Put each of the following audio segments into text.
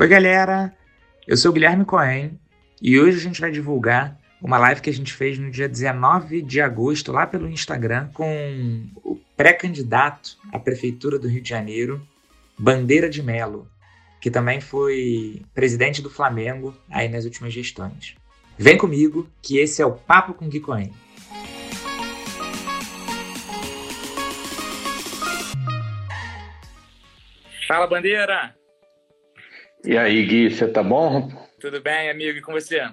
Oi, galera! Eu sou o Guilherme Cohen e hoje a gente vai divulgar uma live que a gente fez no dia 19 de agosto, lá pelo Instagram, com o pré-candidato à Prefeitura do Rio de Janeiro, Bandeira de Melo, que também foi presidente do Flamengo aí nas últimas gestões. Vem comigo, que esse é o Papo com Gui Cohen. Fala, Bandeira! E aí, Gui, você tá bom? Tudo bem, amigo, e com você?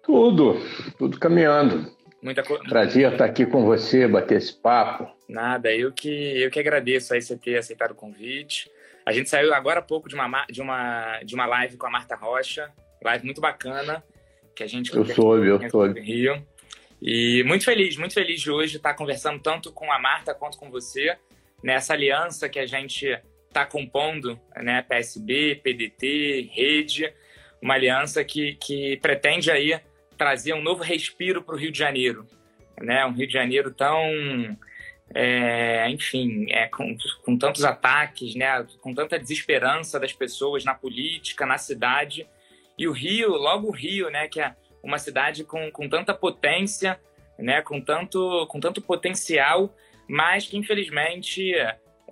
Tudo, tudo caminhando. Muita coisa. Prazer estar aqui com você, bater esse papo. Nada, eu que, eu que agradeço aí você ter aceitado o convite. A gente saiu agora há pouco de uma, de uma, de uma live com a Marta Rocha, live muito bacana, que a gente... Eu soube, eu soube. Rio. E muito feliz, muito feliz de hoje estar conversando tanto com a Marta quanto com você, nessa aliança que a gente está compondo, né, PSB, PDT, Rede, uma aliança que, que pretende aí trazer um novo respiro para o Rio de Janeiro, né, um Rio de Janeiro tão, é, enfim, é, com, com tantos ataques, né, com tanta desesperança das pessoas na política, na cidade, e o Rio, logo o Rio, né, que é uma cidade com, com tanta potência, né, com tanto, com tanto potencial, mas que infelizmente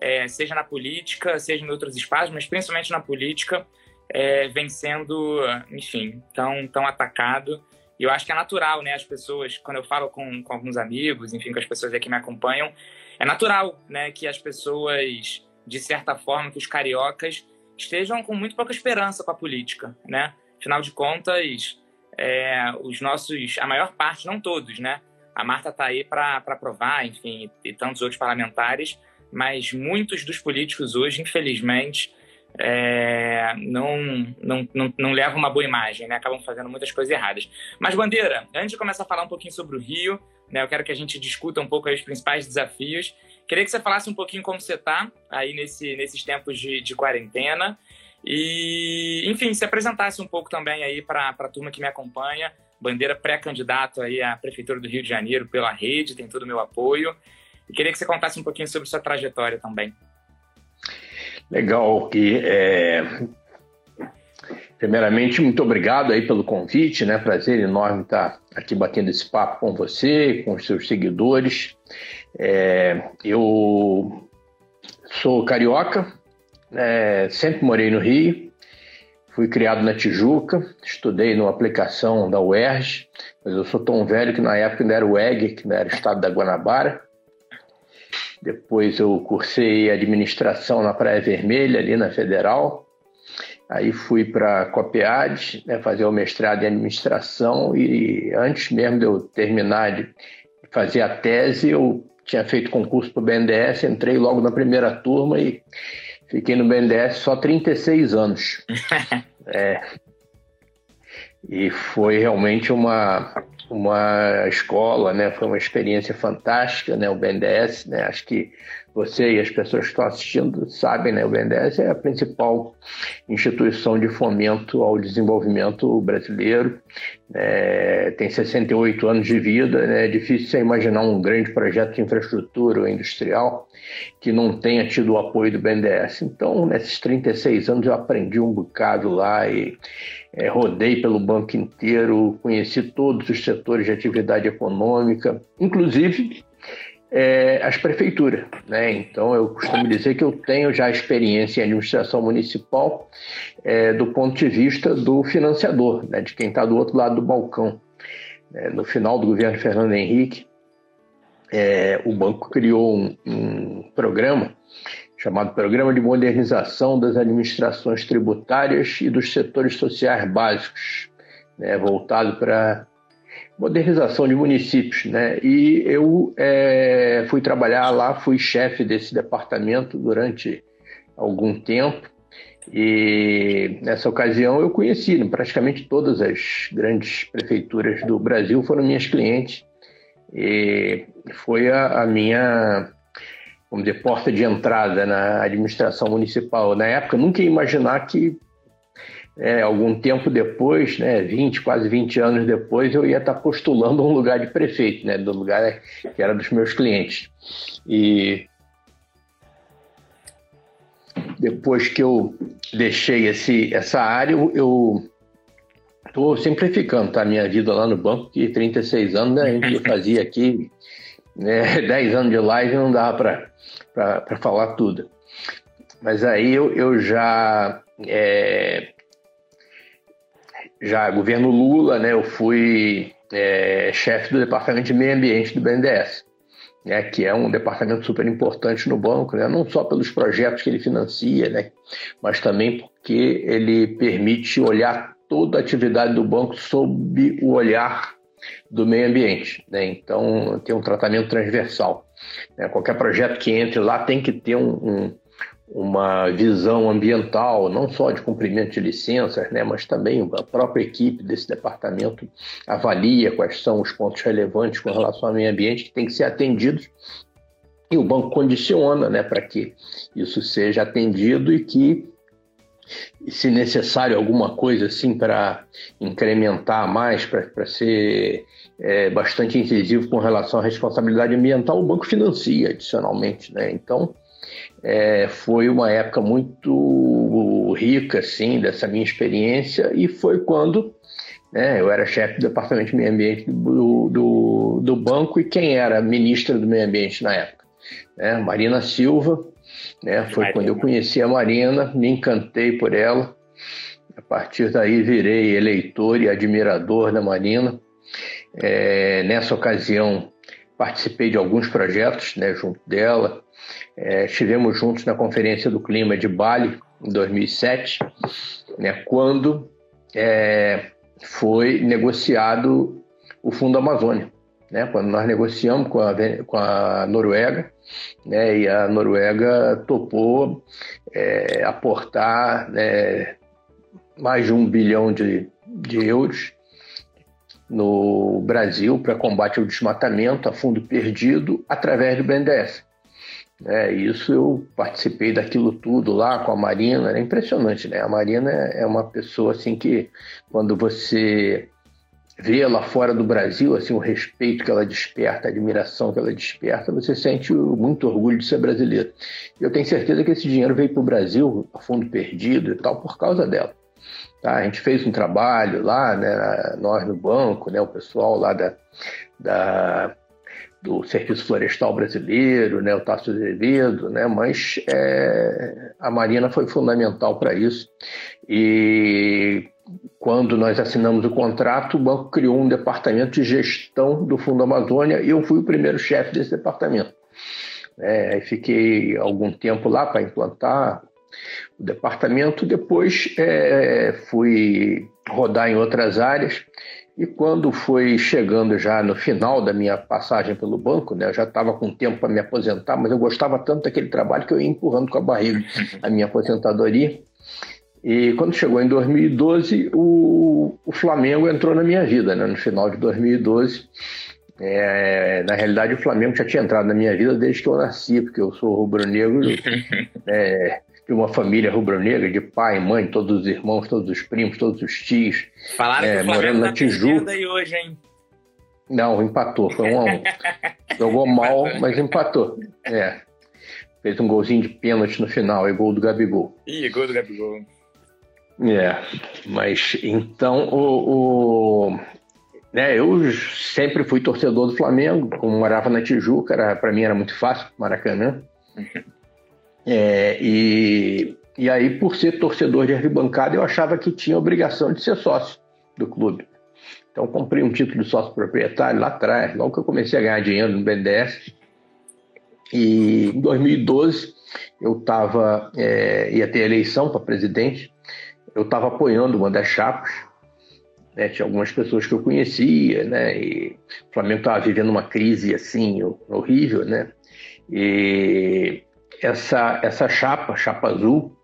é, seja na política, seja em outros espaços, mas principalmente na política, é, vem sendo, enfim, tão, tão atacado. E eu acho que é natural, né? As pessoas, quando eu falo com, com alguns amigos, enfim, com as pessoas que me acompanham, é natural, né, que as pessoas, de certa forma, que os cariocas estejam com muito pouca esperança com a política, né? Afinal de contas, é, os nossos, a maior parte, não todos, né? A Marta está aí para provar, enfim, e tantos outros parlamentares, mas muitos dos políticos hoje, infelizmente, é, não, não, não, não levam uma boa imagem, né? acabam fazendo muitas coisas erradas. Mas, Bandeira, antes de começar a falar um pouquinho sobre o Rio, né, eu quero que a gente discuta um pouco os principais desafios. Queria que você falasse um pouquinho como você está aí nesse, nesses tempos de, de quarentena. E, enfim, se apresentasse um pouco também aí para a turma que me acompanha. Bandeira pré-candidato aí à Prefeitura do Rio de Janeiro pela rede, tem todo o meu apoio. Queria que você contasse um pouquinho sobre sua trajetória também. Legal, que é... primeiramente muito obrigado aí pelo convite, né? Prazer enorme estar aqui batendo esse papo com você, com os seus seguidores. É... Eu sou carioca, é... sempre morei no Rio, fui criado na Tijuca, estudei numa aplicação da UERJ, mas eu sou tão velho que na época ainda era o EG, que não era o estado da Guanabara. Depois eu cursei administração na Praia Vermelha, ali na Federal. Aí fui para a COPEAD, né, fazer o mestrado em administração e antes mesmo de eu terminar de fazer a tese, eu tinha feito concurso para o BNDES, entrei logo na primeira turma e fiquei no BNDES só 36 anos. é, e foi realmente uma uma escola, né? Foi uma experiência fantástica, né? O BNDES, né? Acho que você e as pessoas que estão assistindo sabem, né? O BNDES é a principal instituição de fomento ao desenvolvimento brasileiro. É, tem 68 anos de vida, né? É difícil você imaginar um grande projeto de infraestrutura industrial que não tenha tido o apoio do BNDES. Então, nesses 36 anos eu aprendi um bocado lá e é, rodei pelo banco inteiro, conheci todos os setores de atividade econômica, inclusive é, as prefeituras. Né? Então, eu costumo dizer que eu tenho já experiência em administração municipal é, do ponto de vista do financiador, né? de quem está do outro lado do balcão. É, no final do governo Fernando Henrique, é, o banco criou um, um programa chamado Programa de Modernização das Administrações Tributárias e dos Setores Sociais Básicos, né, voltado para modernização de municípios, né? E eu é, fui trabalhar lá, fui chefe desse departamento durante algum tempo e nessa ocasião eu conheci praticamente todas as grandes prefeituras do Brasil foram minhas clientes e foi a, a minha vamos dizer, porta de entrada na administração municipal. Na época, nunca ia imaginar que é, algum tempo depois, né, 20, quase 20 anos depois, eu ia estar postulando um lugar de prefeito, né, do lugar que era dos meus clientes. E depois que eu deixei esse, essa área, eu estou simplificando tá, a minha vida lá no banco, que 36 anos né, a gente fazia aqui, né, 10 anos de live não dava para falar tudo. Mas aí eu, eu já é, já governo Lula, né, eu fui é, chefe do departamento de meio ambiente do BNDES, né, que é um departamento super importante no banco, né, não só pelos projetos que ele financia, né, mas também porque ele permite olhar toda a atividade do banco sob o olhar do meio ambiente. Né? Então, tem um tratamento transversal. Né? Qualquer projeto que entre lá tem que ter um, um uma visão ambiental, não só de cumprimento de licenças, né, mas também a própria equipe desse departamento avalia quais são os pontos relevantes com relação ao meio ambiente que tem que ser atendidos e o banco condiciona né, para que isso seja atendido e que, se necessário alguma coisa assim para incrementar mais, para ser é, bastante incisivo com relação à responsabilidade ambiental, o banco financia adicionalmente. Né? Então, é, foi uma época muito rica, assim, dessa minha experiência e foi quando né, eu era chefe do departamento de meio ambiente do, do, do, banco e quem era ministra do meio ambiente na época? Né, Marina Silva, né, foi Marina. quando eu conheci a Marina, me encantei por ela. A partir daí virei eleitor e admirador da Marina. É, nessa ocasião participei de alguns projetos né, junto dela, é, estivemos juntos na Conferência do Clima de Bali, em 2007, né, quando é, foi negociado o Fundo Amazônia. Né, quando nós negociamos com a, com a Noruega, né, e a Noruega topou é, aportar né, mais de um bilhão de, de euros no Brasil para combate ao desmatamento a fundo perdido através do BNDES. É, isso eu participei daquilo tudo lá com a Marina, é impressionante, né? A Marina é uma pessoa assim que quando você vê lá fora do Brasil, assim, o respeito que ela desperta, a admiração que ela desperta, você sente muito orgulho de ser brasileiro. Eu tenho certeza que esse dinheiro veio para o Brasil a fundo perdido e tal por causa dela. Tá? A gente fez um trabalho lá, né, nós no banco, né, o pessoal lá da, da do Serviço Florestal Brasileiro, né, o Tasso Azevedo, né, mas é, a Marina foi fundamental para isso. E quando nós assinamos o contrato, o banco criou um departamento de gestão do Fundo Amazônia e eu fui o primeiro chefe desse departamento. É, fiquei algum tempo lá para implantar o departamento, depois é, fui rodar em outras áreas e quando foi chegando já no final da minha passagem pelo banco, né, eu já estava com tempo para me aposentar, mas eu gostava tanto daquele trabalho que eu ia empurrando com a barriga a minha aposentadoria. E quando chegou em 2012, o, o Flamengo entrou na minha vida, né, no final de 2012. É, na realidade, o Flamengo já tinha entrado na minha vida desde que eu nasci, porque eu sou rubro-negro. é, de uma família rubro-negra, de pai, mãe, todos os irmãos, todos os primos, todos os tios. Falaram é, que o morando na tá Tijuca. aí hoje, hein? Não, empatou, foi um a um. Jogou mal, mas empatou. É. Fez um golzinho de pênalti no final, e gol do Gabigol. Ih, gol do Gabigol. É, mas então o, o né, eu sempre fui torcedor do Flamengo, como morava na Tijuca, para mim era muito fácil, Maracanã. Uhum. É, e, e aí, por ser torcedor de arquibancada, eu achava que tinha obrigação de ser sócio do clube. Então, comprei um título de sócio proprietário lá atrás, logo que eu comecei a ganhar dinheiro no BNDES. E em 2012, eu estava, é, ia ter eleição para presidente, eu estava apoiando uma das chapas, né, tinha algumas pessoas que eu conhecia, né, e o Flamengo estava vivendo uma crise assim horrível, né, e essa, essa chapa, chapa azul,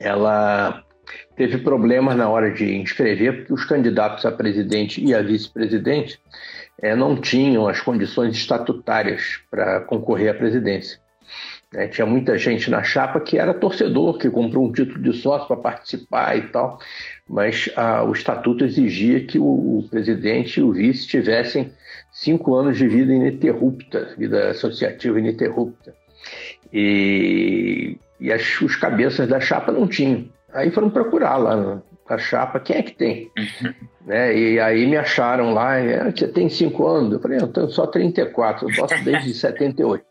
ela teve problemas na hora de inscrever, porque os candidatos a presidente e a vice-presidente é, não tinham as condições estatutárias para concorrer à presidência. É, tinha muita gente na chapa que era torcedor, que comprou um título de sócio para participar e tal, mas o estatuto exigia que o, o, presidente e o vice tivessem cinco anos de vida ininterrupta, vida associativa ininterrupta. E, E as, os cabeças da chapa não tinham. Aí foram procurar lá na chapa, quem é que tem? né? E aí me acharam lá, é, você tem cinco anos? Eu falei, eu tenho só 34, eu posso desde 78.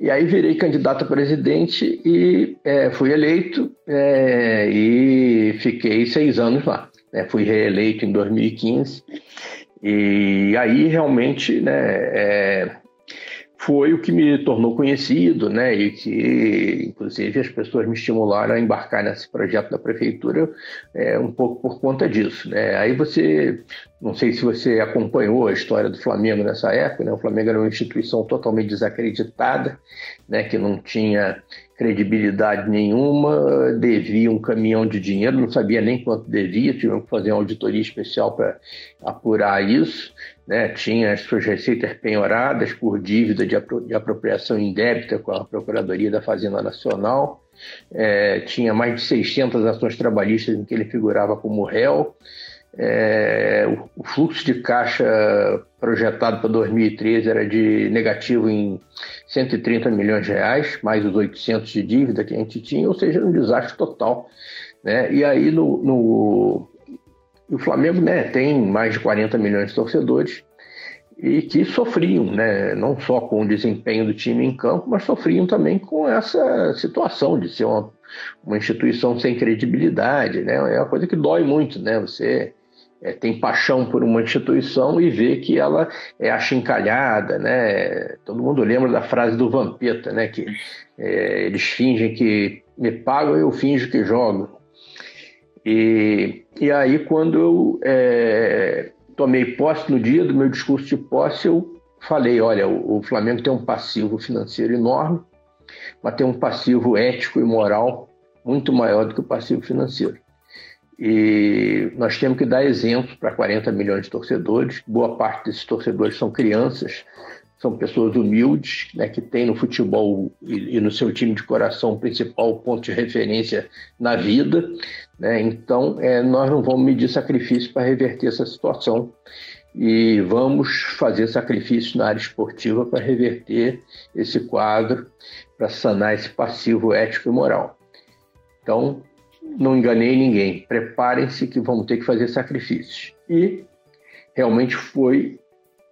E aí virei candidato a presidente e é, fui eleito é, e fiquei seis anos lá. Né? Fui reeleito em 2015 e aí realmente né, é, foi o que me tornou conhecido, né? E que, inclusive, as pessoas me estimularam a embarcar nesse projeto da prefeitura é, um pouco por conta disso, né? Aí você, não sei se você acompanhou a história do Flamengo nessa época, né? O Flamengo era uma instituição totalmente desacreditada, né? Que não tinha credibilidade nenhuma, devia um caminhão de dinheiro, não sabia nem quanto devia, tivemos que fazer uma auditoria especial para apurar isso né, tinha as suas receitas penhoradas por dívida de, apro de apropriação indébita com a Procuradoria da Fazenda Nacional, é, tinha mais de 600 ações trabalhistas em que ele figurava como réu, é, o, o, fluxo de caixa projetado para 2013 era de negativo em 130 milhões de reais, mais os 800 de dívida que a gente tinha, ou seja, um desastre total. Né? E aí no, no o Flamengo né, tem mais de 40 milhões de torcedores e que sofriam, né, não só com o desempenho do time em campo, mas sofriam também com essa situação de ser uma, uma instituição sem credibilidade. Né, é uma coisa que dói muito. Né, você é, tem paixão por uma instituição e vê que ela é achincalhada. Né, todo mundo lembra da frase do Vampeta, né, que é, eles fingem que me pagam e eu finjo que jogo. E, e aí, quando eu é, tomei posse, no dia do meu discurso de posse, eu falei: olha, o, o Flamengo tem um passivo financeiro enorme, mas tem um passivo ético e moral muito maior do que o passivo financeiro. E nós temos que dar exemplo para 40 milhões de torcedores. Boa parte desses torcedores são crianças, são pessoas humildes, né, que têm no futebol e, e, no seu time de coração o principal ponto de referência na vida. Né? Então, é, nós não vamos medir sacrifício para reverter essa situação e vamos fazer sacrifício na área esportiva para reverter esse quadro, para sanar esse passivo ético e moral. Então, não enganei ninguém. Preparem-se que vamos ter que fazer sacrifícios. E realmente foi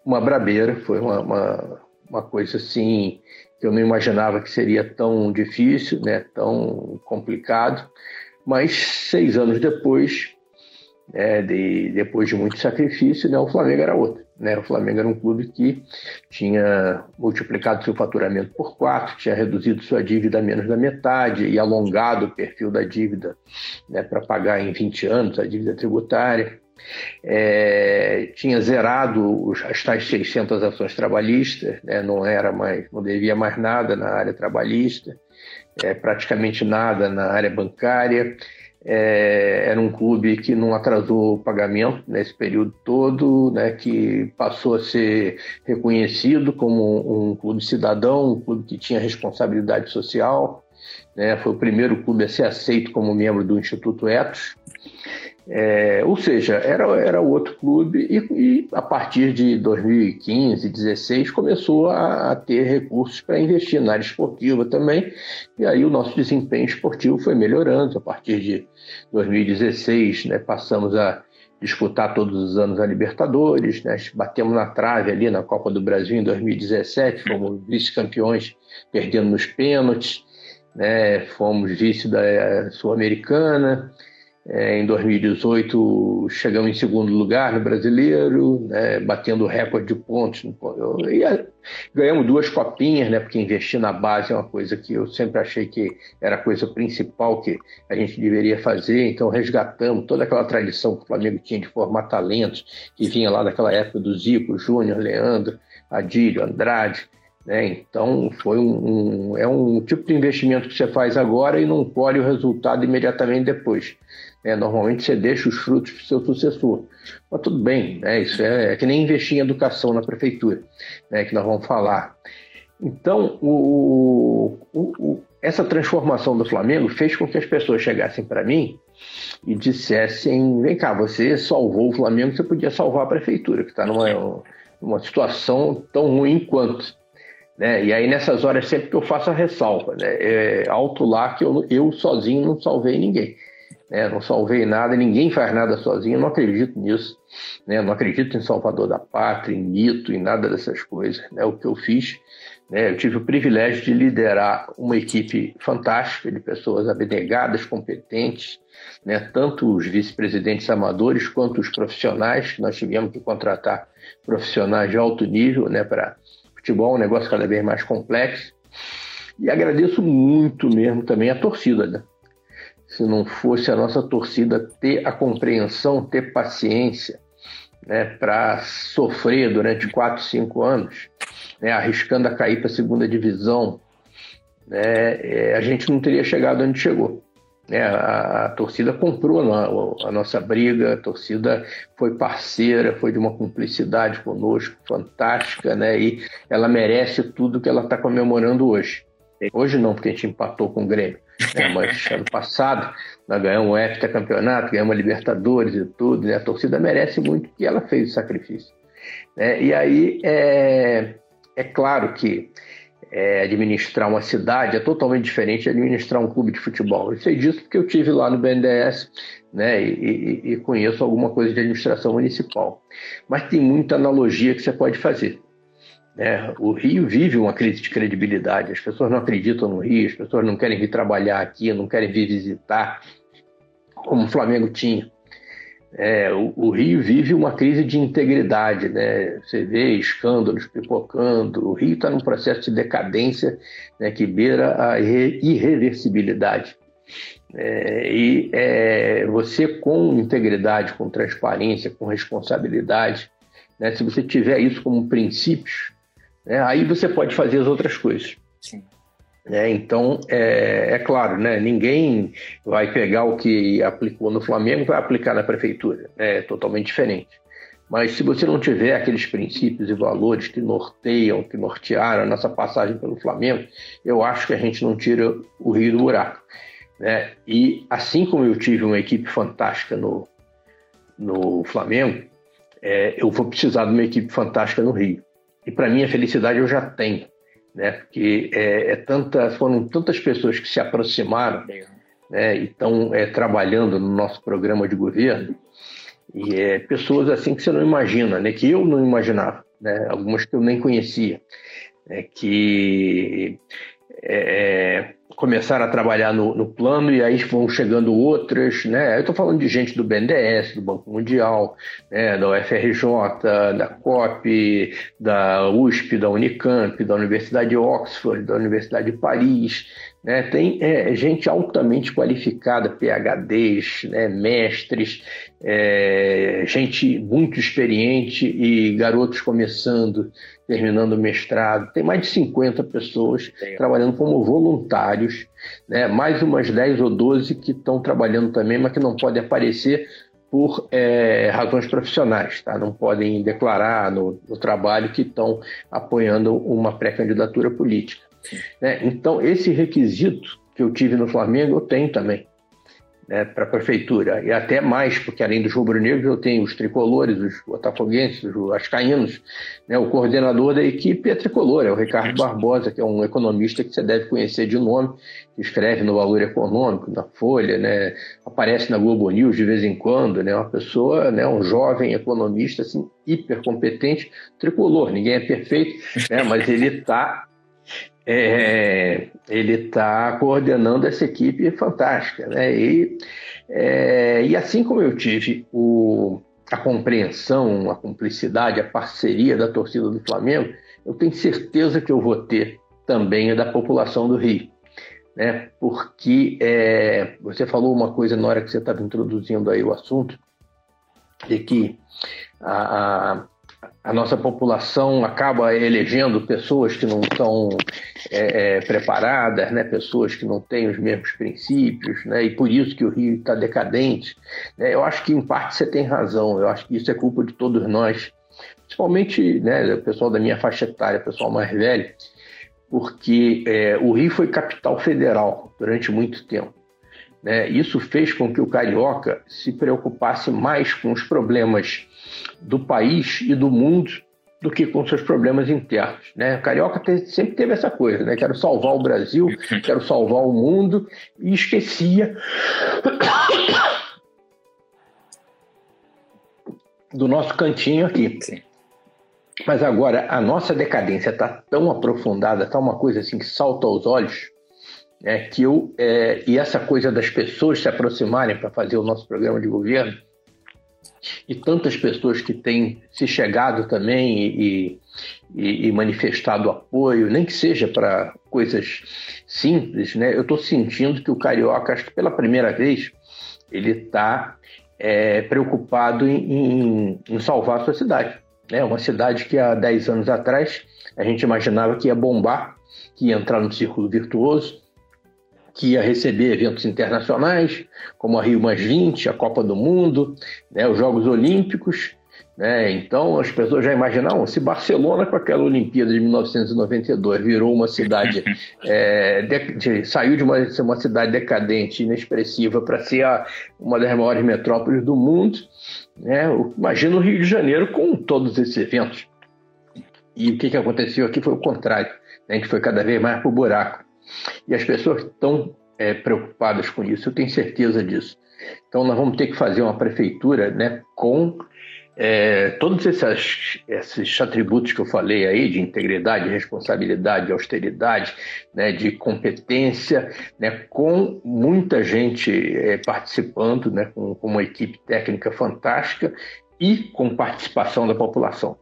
uma brabeira, foi uma, uma, uma, coisa assim que eu não imaginava que seria tão difícil, né, tão complicado, mas seis anos depois, né, de, depois de muito sacrifício, né, o Flamengo era outro. Né? O Flamengo era um clube que tinha multiplicado seu faturamento por quatro, tinha reduzido sua dívida a menos da metade e alongado o perfil da dívida né, para pagar em 20 anos a dívida tributária é, tinha zerado os, as tais 600 ações trabalhistas, né, não era mais, não devia mais nada na área trabalhista, é, praticamente nada na área bancária. É, era um clube que não atrasou o pagamento nesse período todo, né, que passou a ser reconhecido como um clube cidadão, um clube que tinha responsabilidade social. Né, foi o primeiro clube a ser aceito como membro do Instituto Etos. É, ou seja, era, era outro clube e, e, a partir de 2015, 2016 começou a, a ter recursos para investir na área esportiva também e aí o nosso desempenho esportivo foi melhorando. A partir de 2016 né, passamos a disputar todos os anos a Libertadores, né, batemos na trave ali na Copa do Brasil em 2017, fomos vice-campeões perdendo nos pênaltis, né, fomos vice da Sul-Americana, é, em 2018 chegamos em segundo lugar no brasileiro, né, batendo recorde de pontos. E ganhamos duas copinhas, né, porque investir na base é uma coisa que eu sempre achei que era a coisa principal que a gente deveria fazer. Então resgatamos toda aquela tradição que o Flamengo tinha de formar talentos, que vinha lá daquela época do Zico, Júnior, Leandro, Adílio, Andrade. Né? Então, foi um, um, é um tipo de investimento que você faz agora e não colhe o resultado imediatamente depois. Né? Normalmente você deixa os frutos para o seu sucessor. Mas tudo bem, né? isso é, é, que nem investir em educação na prefeitura, né? que nós vamos falar. Então, o, o, o, essa transformação do Flamengo fez com que as pessoas chegassem para mim e dissessem: vem cá, você salvou o Flamengo, você podia salvar a prefeitura, que está numa, numa situação tão ruim quanto. Né? E aí, nessas horas, sempre que eu faço a ressalva, né? é alto lá que eu, eu sozinho não salvei ninguém. Né? Não salvei nada, ninguém faz nada sozinho, não acredito nisso. Né? Não acredito em Salvador da Pátria, em mito, em nada dessas coisas. Né? O que eu fiz, né? eu tive o privilégio de liderar uma equipe fantástica de pessoas abnegadas, competentes, né? tanto os vice-presidentes amadores quanto os profissionais, nós tivemos que contratar profissionais de alto nível né? para futebol, um negócio cada vez mais complexo. E agradeço muito mesmo também a torcida, né? Se não fosse a nossa torcida ter a compreensão, ter paciência, né, para sofrer durante quatro, cinco anos, né, arriscando a cair para a segunda divisão, né, é, a gente não teria chegado onde chegou. Né, a, a, torcida comprou a, a, nossa briga, a torcida foi parceira, foi de uma cumplicidade conosco fantástica, né, e ela merece tudo que ela está comemorando hoje. Hoje não, porque a gente empatou com o Grêmio. Né? Mas ano passado nós ganhamos um heptacampeonato, ganhamos a Libertadores e tudo. Né? A torcida merece muito que ela fez o sacrifício. Né? E aí é, é claro que é, administrar uma cidade é totalmente diferente de administrar um clube de futebol. Eu sei disso porque eu tive lá no BNDES né, e, e, e conheço alguma coisa de administração municipal. Mas tem muita analogia que você pode fazer. É, o Rio vive uma crise de credibilidade. As pessoas não acreditam no Rio, as pessoas não querem vir trabalhar aqui, não querem vir visitar, como o Flamengo tinha. É, o, o, Rio vive uma crise de integridade, né? Você vê escândalos pipocando. O Rio está num processo de decadência né, que beira a irreversibilidade. É, e é, você, com integridade, com transparência, com responsabilidade, né, se você tiver isso como princípios, né? Aí você pode fazer as outras coisas. Sim. É, então, é, é, claro, né, ninguém vai pegar o que aplicou no Flamengo e vai aplicar na prefeitura. Né, é totalmente diferente. Mas se você não tiver aqueles princípios e valores que norteiam, que nortearam a nossa passagem pelo Flamengo, eu acho que a gente não tira o rio do buraco. Né? E assim como eu tive uma equipe fantástica no, no Flamengo, é, eu vou precisar de uma equipe fantástica no Rio. E para mim a felicidade eu já tenho, né? Porque é, é tanta, foram tantas pessoas que se aproximaram né? e estão é, trabalhando no nosso programa de governo e é, pessoas assim que você não imagina, né? Que eu não imaginava, né? Algumas que eu nem conhecia, né? que é, começaram a trabalhar no, no, plano e aí vão chegando outras, né? Eu estou falando de gente do BNDES, do Banco Mundial, né? da UFRJ, da COP, da USP, da Unicamp, da Universidade de Oxford, da Universidade de Paris, né? Tem é, gente altamente qualificada, PhDs, né? mestres, é, gente muito experiente e garotos começando, terminando o mestrado. Tem mais de 50 pessoas trabalhando como voluntários, né? mais umas 10 ou 12 que estão trabalhando também, mas que não podem aparecer por é, razões profissionais, tá? não podem declarar no, no trabalho que estão apoiando uma pré-candidatura política. Né? Então, esse requisito que eu tive no Flamengo, eu tenho também né, para a prefeitura, e até mais, porque além dos rubro-negros eu tenho os tricolores, os botafoguenses, os ascaínos, né, o coordenador da equipe é tricolor, é o Ricardo Barbosa, que é um economista que você deve conhecer de nome, que escreve no Valor Econômico, na Folha, né, aparece na Globo News de vez em quando, né, uma pessoa, né, um jovem economista assim, hiper competente, tricolor, ninguém é perfeito, né, mas ele está é, ele está coordenando essa equipe fantástica. Né? E, é, e assim como eu tive o, a compreensão, a cumplicidade, a parceria da torcida do Flamengo, eu tenho certeza que eu vou ter também a da população do Rio. Né? Porque é, você falou uma coisa na hora que você estava introduzindo aí o assunto, de que a, a a nossa população acaba elegendo pessoas que não estão é, é, preparadas, né? pessoas que não têm os mesmos princípios, né? e por isso que o Rio está decadente. Né? Eu acho que, em parte, você tem razão, eu acho que isso é culpa de todos nós, principalmente né, o pessoal da minha faixa etária, o pessoal mais velho, porque é, o Rio foi capital federal durante muito tempo. Né? Isso fez com que o carioca se preocupasse mais com os problemas do país e do mundo do que com seus problemas internos. Né? O Carioca sempre teve essa coisa, né? quero salvar o Brasil, quero salvar o mundo, e esquecia do nosso cantinho aqui. Sim. Mas agora a nossa decadência está tão aprofundada, está uma coisa assim que salta aos olhos, né, que eu é, e essa coisa das pessoas se aproximarem para fazer o nosso programa de governo e tantas pessoas que têm se chegado também e, e, e manifestado apoio, nem que seja para coisas simples, né? Eu estou sentindo que o carioca, acho que pela primeira vez, ele está é, preocupado em, em, em salvar a sua cidade. Né? Uma cidade que há 10 anos atrás a gente imaginava que ia bombar, que ia entrar no círculo virtuoso, que ia receber eventos internacionais, como a Rio Mais 20, a Copa do Mundo, né, os Jogos Olímpicos. Né? Então as pessoas já imaginavam se Barcelona, com aquela Olimpíada de 1992, virou uma cidade, é, de, de, saiu de uma, uma cidade decadente, inexpressiva, para ser a, uma das maiores metrópoles do mundo. Né? Imagina o Rio de Janeiro com todos esses eventos. E o que, que aconteceu aqui foi o contrário. Né? A gente foi cada vez mais para o buraco. E as pessoas estão é, preocupadas com isso, eu tenho certeza disso. Então nós vamos ter que fazer uma prefeitura né, com é, todos esses, esses atributos que eu falei aí, de integridade, responsabilidade, austeridade, né, de competência, né, com muita gente é, participando, né, com, com, uma equipe técnica fantástica e com participação da população.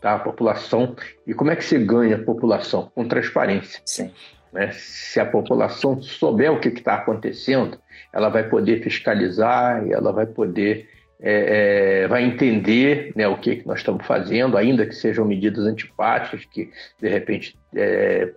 Tá? A população. E como é que você ganha a população? Com transparência. Sim. Né? Se a população souber o que está acontecendo, ela vai poder fiscalizar e ela vai poder é, é, vai entender né, o que, que nós estamos fazendo, ainda que sejam medidas antipáticas, que de repente é,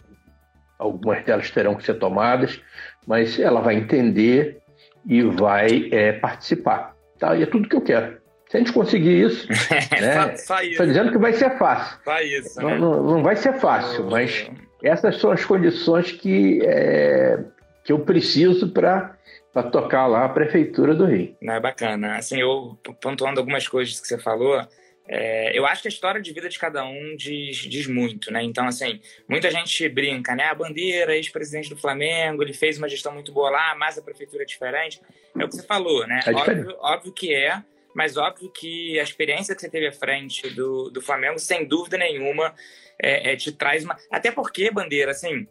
algumas delas terão que ser tomadas, mas ela vai entender e vai é, participar. Tá? E é tudo que eu quero. Se a gente conseguir isso, né? Estou dizendo que vai ser fácil. Isso, né? não, não, vai ser fácil, mas essas são as condições que, é, que eu preciso para para tocar lá a prefeitura do Rio. Não, é bacana. Assim, eu pontuando algumas coisas que você falou, é, eu acho que a história de vida de cada um diz, diz muito, né? Então, assim, muita gente brinca, né? A bandeira, ex-presidente do Flamengo, ele fez uma gestão muito boa lá, mas a prefeitura é diferente. É o que você falou, né? É óbvio, óbvio que é, mas óbvio que a experiência que você teve à frente do, do Flamengo, sem dúvida nenhuma, é, é, te traz uma. Até porque, bandeira, assim,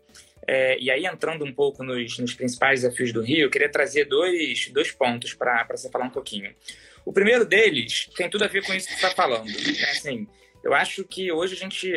é, e aí, entrando um pouco nos, nos, principais desafios do Rio, eu queria trazer dois, dois pontos para você falar um pouquinho. O primeiro deles tem tudo a ver com isso que você está falando. É assim, eu acho que hoje a gente,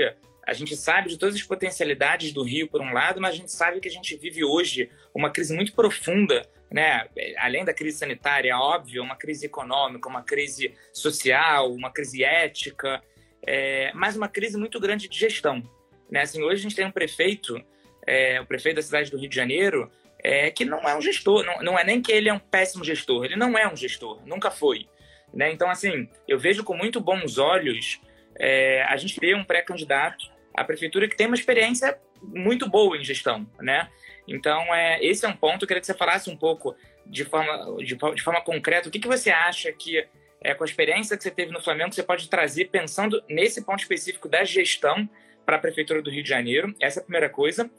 a gente sabe de todas as potencialidades do Rio, por um lado, mas a gente sabe que a gente vive hoje uma crise muito profunda, né? além da crise sanitária, é óbvio, uma crise econômica, uma crise social, uma crise ética, é, mas uma crise muito grande de gestão. Né? Assim, hoje a gente tem um prefeito é, o prefeito da cidade do Rio de Janeiro, é, que não é um gestor, não, não é nem que ele é um péssimo gestor, ele não é um gestor, nunca foi. Né? Então, assim, eu vejo com muito bons olhos é, a gente ter um pré-candidato à prefeitura que tem uma experiência muito boa em gestão, né? Então, é, esse é um ponto, eu queria que você falasse um pouco de forma, de, de forma concreta, o que, que você acha que, é, com a experiência que você teve no Flamengo, você pode trazer pensando nesse ponto específico da gestão para a Prefeitura do Rio de Janeiro? Essa é a primeira coisa.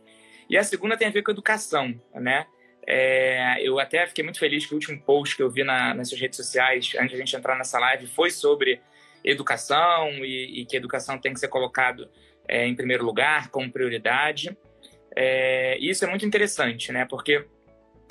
E a segunda tem a ver com educação, né? É, eu até fiquei muito feliz que o último post que eu vi na, nas suas redes sociais, antes de a gente entrar nessa live, foi sobre educação e, e que a educação tem que ser colocado é, em primeiro lugar, como prioridade. É, isso é muito interessante, né? Porque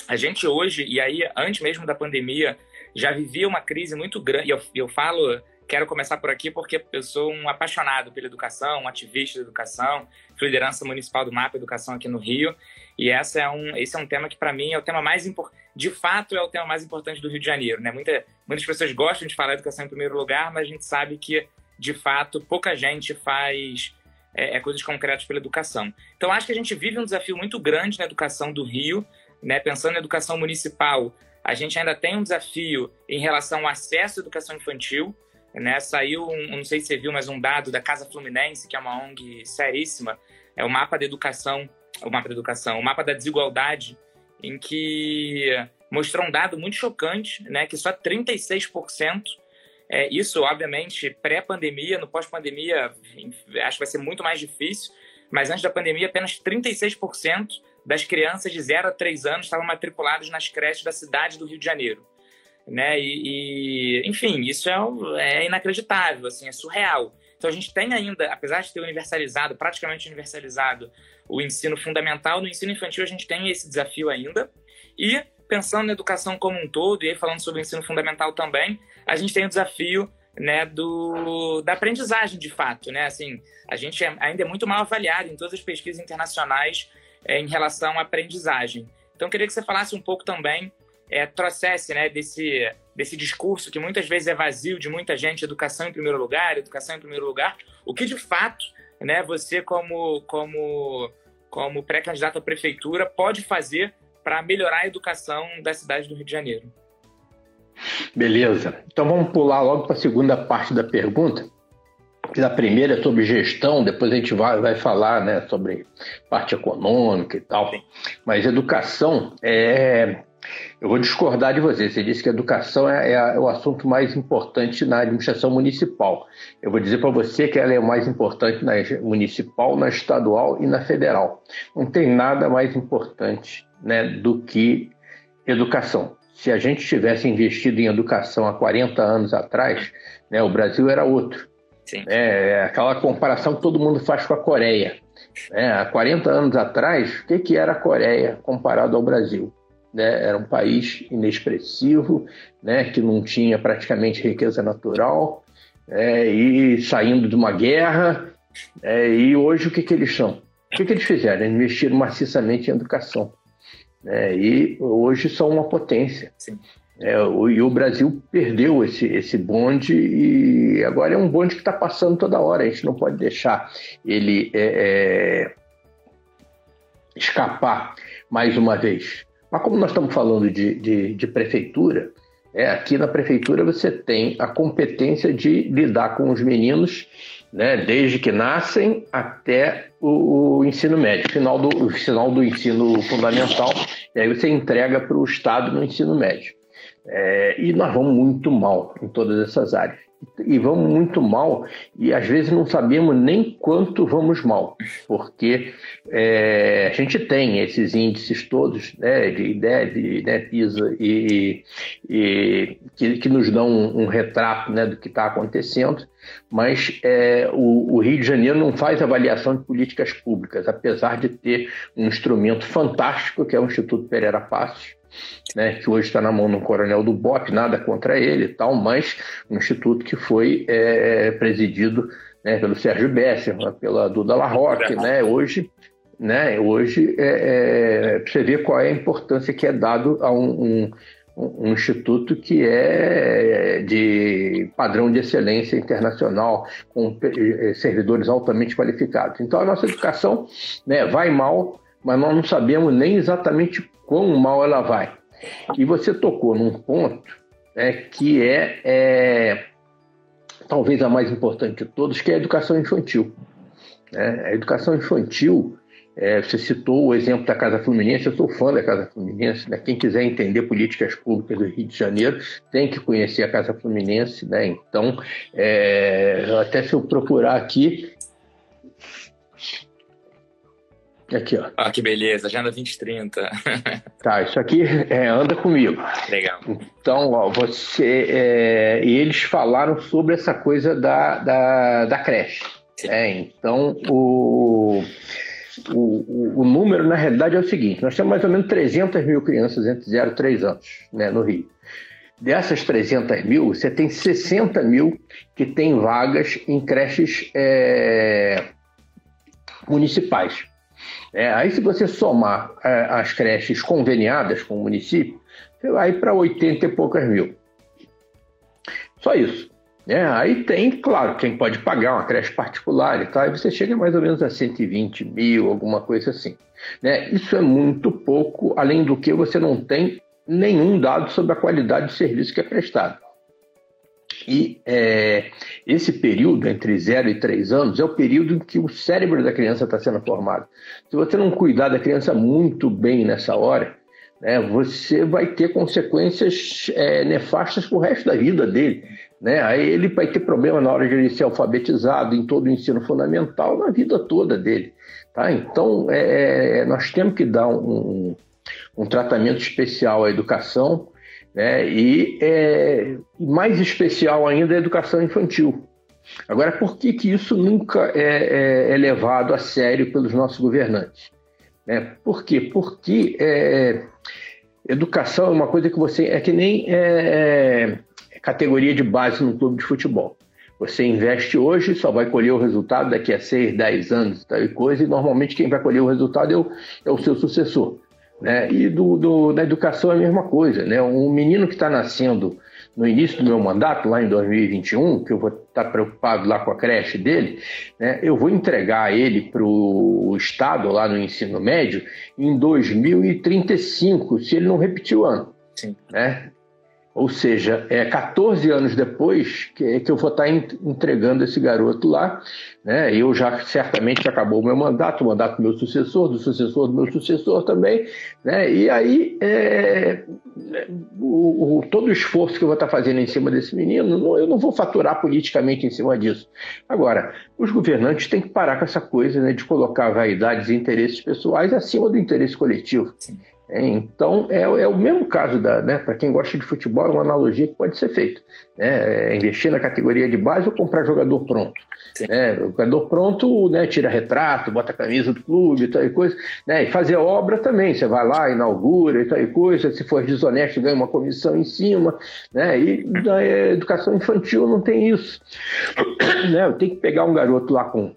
a gente hoje, e aí antes mesmo da pandemia, já vivia uma crise muito grande. E eu, eu falo quero começar por aqui porque eu sou um apaixonado pela educação, um ativista da educação, liderança municipal do MAPA Educação aqui no Rio, e essa é um, esse é um tema que para mim é o tema mais importante, de fato é o tema mais importante do Rio de Janeiro, né? Muita, muitas pessoas gostam de falar educação em primeiro lugar, mas a gente sabe que de fato pouca gente faz é, é coisas concretas pela educação. Então acho que a gente vive um desafio muito grande na educação do Rio, né? Pensando na educação municipal, a gente ainda tem um desafio em relação ao acesso à educação infantil. Né? Saiu, um, não sei se você viu, mas um dado da Casa Fluminense, que é uma ONG seríssima, é o mapa da educação, o mapa da educação, o mapa da desigualdade, em que mostrou um dado muito chocante, né, que só 36% É, isso, obviamente, pré-pandemia, no pós-pandemia, acho que vai ser muito mais difícil, mas antes da pandemia, apenas 36% das crianças de 0 a 3 anos estavam matriculadas nas creches da cidade do Rio de Janeiro. Né? E, e enfim, isso é, é inacreditável, assim, é surreal. Então a gente tem ainda, apesar de ter universalizado, praticamente universalizado, o ensino fundamental, no ensino infantil a gente tem esse desafio ainda. E pensando na educação como um todo, e aí falando sobre o ensino fundamental também, a gente tem o desafio né, do, da aprendizagem de fato. Né? Assim, a gente é, ainda é muito mal avaliado em todas as pesquisas internacionais é, em relação à aprendizagem. Então, queria que você falasse um pouco também, é, trouxesse né, desse, desse discurso que muitas vezes é vazio de muita gente, educação em primeiro lugar, educação em primeiro lugar, o que de fato né, você, como, como, como pré-candidato à prefeitura, pode fazer para melhorar a educação da cidade do Rio de Janeiro. Beleza. Então vamos pular logo para a segunda parte da pergunta. A primeira é sobre gestão, depois a gente vai, vai falar né, sobre parte econômica e tal. Mas educação é. Eu vou discordar de você. Você disse que educação é, é o assunto mais importante na administração municipal. Eu vou dizer para você que ela é mais importante na municipal, na estadual e na federal. Não tem nada mais importante né, do que educação. Se a gente tivesse investido em educação há 40 anos atrás, né, o Brasil era outro. Sim. É, é aquela comparação que todo mundo faz com a Coreia. É, há 40 anos atrás, o que, que era a Coreia comparado ao Brasil? Né? Era um país inexpressivo, né? que não tinha praticamente riqueza natural, é, e saindo de uma guerra. É, e hoje o que, que eles são? O que, que eles fizeram? Investiram maciçamente em educação. Né? E hoje são uma potência. É, o, e o Brasil perdeu esse, esse bonde e agora é um bonde que está passando toda hora. A gente não pode deixar ele é, é, escapar mais uma vez. Mas como nós estamos falando de, de, de prefeitura, é, aqui na prefeitura você tem a competência de lidar com os meninos né, desde que nascem até o, o ensino médio, final do, final do ensino fundamental, e aí você entrega para o Estado no ensino médio. É, e nós vamos muito mal em todas essas áreas e vamos muito mal e às vezes não sabemos nem quanto vamos mal, porque é, a gente tem esses índices todos né, de IDEV, né, PISA, e, e que, que, nos dão um, um retrato né, do que está acontecendo, mas é, o, o, Rio de Janeiro não faz avaliação de políticas públicas, apesar de ter um instrumento fantástico que é o Instituto Pereira Passos, né, que hoje está na mão do coronel do BOP, nada contra ele e tal, mas um instituto que foi é, presidido né, pelo Sérgio Besser, pela Duda Larroque, né, hoje, né, hoje é, é, você vê qual é a importância que é dado a um, um, um instituto que é de padrão de excelência internacional, com é, servidores altamente qualificados. Então a nossa educação né, vai mal, mas nós não sabemos nem exatamente quão mal ela vai. E você tocou num ponto é, que é, é, talvez a mais importante de todos, que é a educação infantil. Né? A educação infantil, é, você citou o exemplo da Casa Fluminense, eu sou fã da Casa Fluminense. Né? Quem quiser entender políticas públicas do Rio de Janeiro tem que conhecer a Casa Fluminense. Né? Então, é, até se eu procurar aqui, Aqui, ó. Ah, que beleza, Agenda 2030. tá, isso aqui é, anda comigo. Legal. Então, ó, você. É, e eles falaram sobre essa coisa da, da, da creche. É, então, o, o, o número, na realidade, é o seguinte: nós temos mais ou menos 300 mil crianças entre 0 e 3 anos né, no Rio. Dessas 300 mil, você tem 60 mil que têm vagas em creches é, municipais. É, aí, se você somar é, as creches conveniadas com o município, você vai para 80 e poucas mil. Só isso. É, aí tem, claro, quem pode pagar uma creche particular e tal, e você chega mais ou menos a 120 mil, alguma coisa assim. Né? Isso é muito pouco, além do que você não tem nenhum dado sobre a qualidade do serviço que é prestado. E é, esse período, entre 0 e 3 anos, é o período em que o cérebro da criança está sendo formado. Se você não cuidar da criança muito bem nessa hora, né, você vai ter consequências é, nefastas para o resto da vida dele. né? Aí ele vai ter problema na hora de ele ser alfabetizado em todo o ensino fundamental na vida toda dele. Tá? Então, é, é nós temos que dar um, um, tratamento especial à educação né? e é, mais especial ainda à educação infantil. Agora, por que, que isso nunca é, é, é levado a sério pelos nossos governantes? Né? Por quê? Porque é, educação é uma coisa que você. É que nem é, é, categoria de base no clube de futebol. Você investe hoje, só vai colher o resultado daqui a 6, 10 anos, tal e coisa, e normalmente quem vai colher o resultado é o, é o seu sucessor. Né? E do, do, da educação é a mesma coisa. Né? Um menino que está nascendo no início do meu mandato, lá em 2021, que eu vou estar preocupado lá com a creche dele, né, eu vou entregar ele para o Estado, lá no ensino médio, em 2035, se ele não repetir o ano. Sim. Né? Ou seja, é 14 anos depois que, que eu vou estar entregando esse garoto lá. Né? Eu já certamente acabou o meu mandato, o mandato do meu sucessor, do sucessor do meu sucessor também. Né? E aí, é, o, o, todo o esforço que eu vou estar fazendo em cima desse menino, eu não vou faturar politicamente em cima disso. Agora, os governantes têm que parar com essa coisa né, de colocar vaidades e interesses pessoais acima do interesse coletivo. Sim. É, então, é, é, o mesmo caso, da, né, para quem gosta de futebol, é uma analogia que pode ser feita. Né, é investir na categoria de base ou comprar jogador pronto. Né, o jogador pronto né, tira retrato, bota a camisa do clube e tal e coisa. Né, e fazer obra também, você vai lá, inaugura e tal e coisa, se for desonesto, ganha uma comissão em cima. Né, e na educação infantil não tem isso. Né, eu tenho que pegar um garoto lá com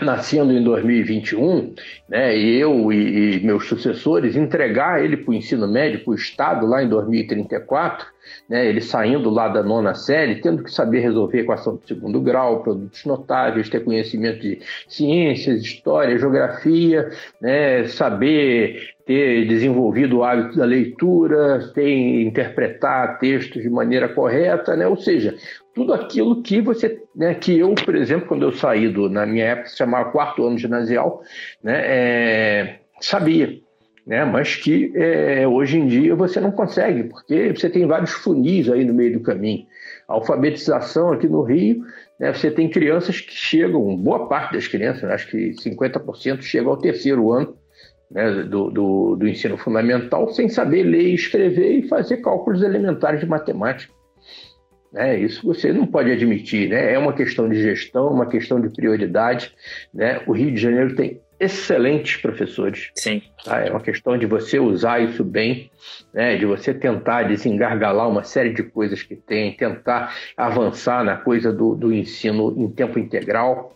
nascendo em 2021, né, eu e, e meus sucessores entregar ele para o ensino médio, para o Estado, lá em 2034, né, ele saindo lá da nona série, tendo que saber resolver equação de segundo grau, produtos notáveis, ter conhecimento de ciências, história, geografia, né, saber ter desenvolvido o hábito da leitura, ter interpretar textos de maneira correta, né? ou seja, tudo aquilo que você, né, que eu, por exemplo, quando eu saí do, na minha época se chamava quarto ano ginasial, né, é, sabia, né, mas que é, hoje em dia você não consegue, porque você tem vários funis aí no meio do caminho. Alfabetização aqui no Rio, né, você tem crianças que chegam, boa parte das crianças, acho que 50% chegam ao terceiro ano né, do, do, do ensino fundamental sem saber ler e escrever e fazer cálculos elementares de matemática. Né? Isso você não pode admitir. Né? É uma questão de gestão, uma questão de prioridade. Né? O Rio de Janeiro tem excelentes professores. Sim. Tá? É uma questão de você usar isso bem, né? de você tentar desengargalar uma série de coisas que tem, tentar avançar na coisa do, do ensino em tempo integral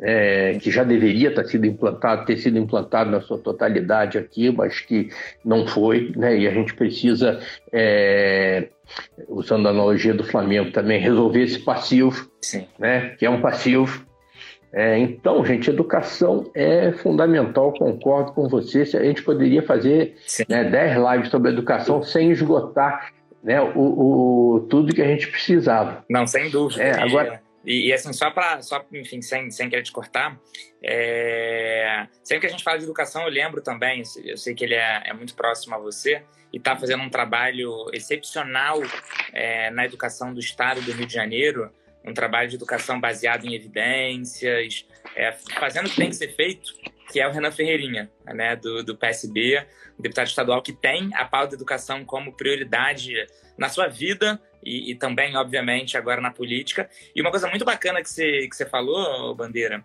é, que já deveria ter sido implantado, ter sido implantado na sua totalidade aqui, mas que não foi, né? E a gente precisa, é, usando a analogia do Flamengo também, resolver esse passivo, Sim. né? Que é um passivo. É, então, gente, educação é fundamental, concordo com você. A gente poderia fazer né, 10 lives sobre educação sem esgotar né, o, o, tudo que a gente precisava. Não, sem dúvida. É, agora, e, e, assim, só para, só, enfim, sem, sem querer te cortar, é... sempre que a gente fala de educação, eu lembro também, eu sei que ele é, é muito próximo a você e está fazendo um trabalho excepcional é, na educação do Estado do Rio de Janeiro, um trabalho de educação baseado em evidências, é, fazendo o que tem que ser feito, que é o Renan Ferreirinha, né, do, do PSB, um deputado estadual que tem a pauta da educação como prioridade na sua vida, e, e, também, obviamente, agora na política. E uma coisa muito bacana que você, que você falou, Bandeira,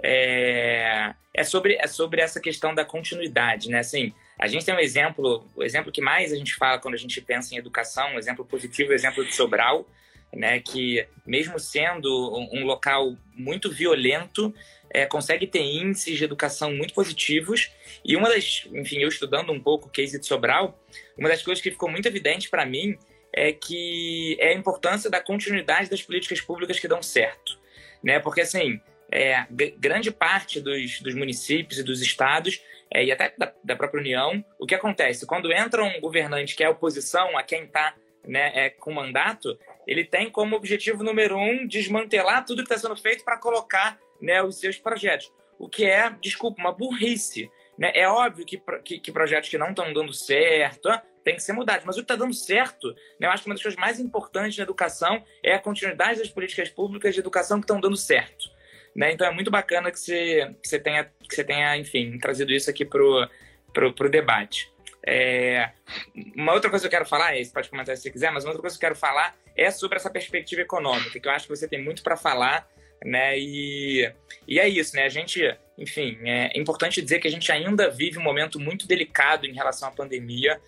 é, é, sobre, é sobre essa questão da continuidade, né? Assim, a gente tem um exemplo, o exemplo que mais a gente fala quando a gente pensa em educação, um exemplo positivo, o exemplo de Sobral, né? Que mesmo sendo um, um local muito violento, é, consegue ter índices de educação muito positivos. E uma das, enfim, eu estudando um pouco o case de Sobral, uma das coisas que ficou muito evidente para mim é que é a importância da continuidade das políticas públicas que dão certo, né? Porque assim, é, grande parte dos, dos municípios e dos estados é, e até da, da, própria União, o que acontece quando entra um governante que é oposição a quem está né, é, com mandato, ele tem como objetivo número um desmantelar tudo que está sendo feito para colocar né, os seus projetos, o que é, desculpa, uma burrice. Né? É óbvio que, que, que projetos que não estão dando certo tem que ser mudados, mas o que está dando certo, né, eu acho que uma das coisas mais importantes na educação é a continuidade das políticas públicas de educação que estão dando certo. Né? Então é muito bacana que você, que você, tenha, que você tenha, enfim, trazido isso aqui para o debate. É, uma outra coisa que eu quero falar, você pode comentar se você quiser, mas uma outra coisa que eu quero falar é sobre essa perspectiva econômica, que eu acho que você tem muito para falar, né? E, e é isso, né? A gente, enfim, é importante dizer que a gente ainda vive um momento muito delicado em relação à pandemia,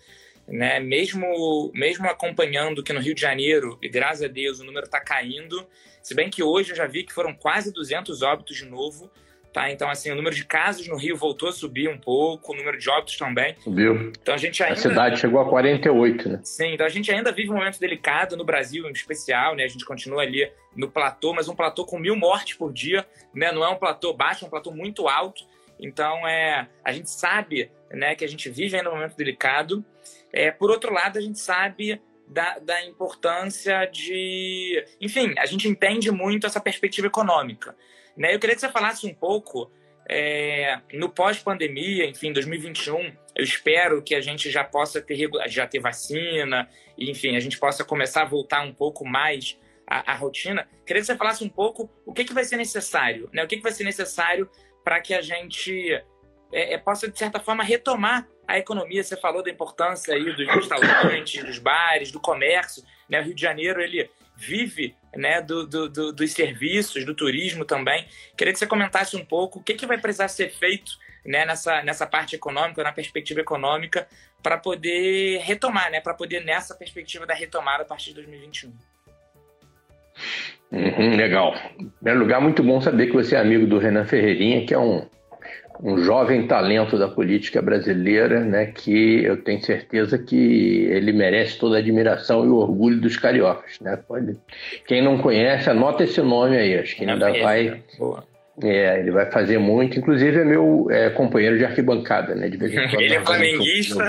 né? Mesmo, mesmo acompanhando que no Rio de Janeiro, e graças a Deus, o número está caindo, se bem que hoje eu já vi que foram quase 200 óbitos de novo, Tá? Então, assim, o número de casos no Rio voltou a subir um pouco, o número de óbitos também. Subiu. Então, a gente ainda... A cidade chegou a 48, né? Sim, então a gente ainda vive um momento delicado no Brasil, em especial, né? A gente continua ali no platô, mas um platô com mil mortes por dia, né? Não é um platô baixo, é um platô muito alto. Então, é, a gente sabe né, que a gente vive ainda um momento delicado. É, por outro lado, a gente sabe da, da, importância de. Enfim, a gente entende muito essa perspectiva econômica. Né? Eu queria que você falasse um pouco é, no pós-pandemia, enfim, 2021, eu espero que a gente já possa ter, já ter vacina, enfim, a gente possa começar a voltar um pouco mais à, à rotina. Queria que você falasse um pouco o que, que vai ser necessário, né? O que, que vai ser necessário para que a gente é, é, possa, de certa forma, retomar a economia. Você falou da importância aí dos restaurantes, dos bares, do comércio. Né? O Rio de Janeiro, ele vive né, do, do, do, dos serviços, do turismo também. Queria que você comentasse um pouco o que, que vai precisar ser feito né, nessa, nessa parte econômica, na perspectiva econômica, para poder retomar, né, para poder nessa perspectiva da retomada a partir de 2021. Uhum, legal. Em primeiro lugar, muito bom saber que você é amigo do Renan Ferreirinha, que é um um jovem talento da política brasileira, né, que eu tenho certeza que ele merece toda a admiração e o orgulho dos cariocas, né? Pode, quem não conhece, anota esse nome aí, acho que ainda vai, né? é, ele vai fazer muito, inclusive é meu é, companheiro de arquibancada, né? De vez em quando, ele é flamenguista.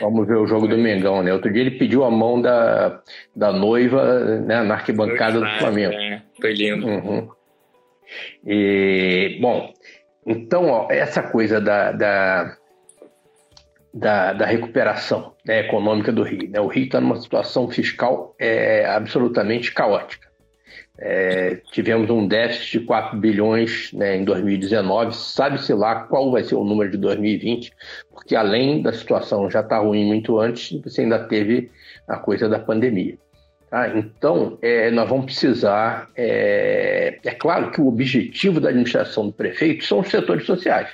Vamos ver o jogo do Mengão, né? Outro dia ele pediu a mão da, da noiva né, na arquibancada do Flamengo. É, foi lindo. Uhum. E, bom, então, ó, essa coisa da, da, da, da recuperação né, econômica do Rio. Né? O Rio está numa situação fiscal é, absolutamente caótica. É, tivemos um déficit de 4 bilhões né, em 2019, sabe-se lá qual vai ser o número de 2020, porque além da situação já estar tá ruim muito antes, você ainda teve a coisa da pandemia. Tá? Então, é, nós vamos precisar. É, é, claro que o objetivo da administração do prefeito são os setores sociais.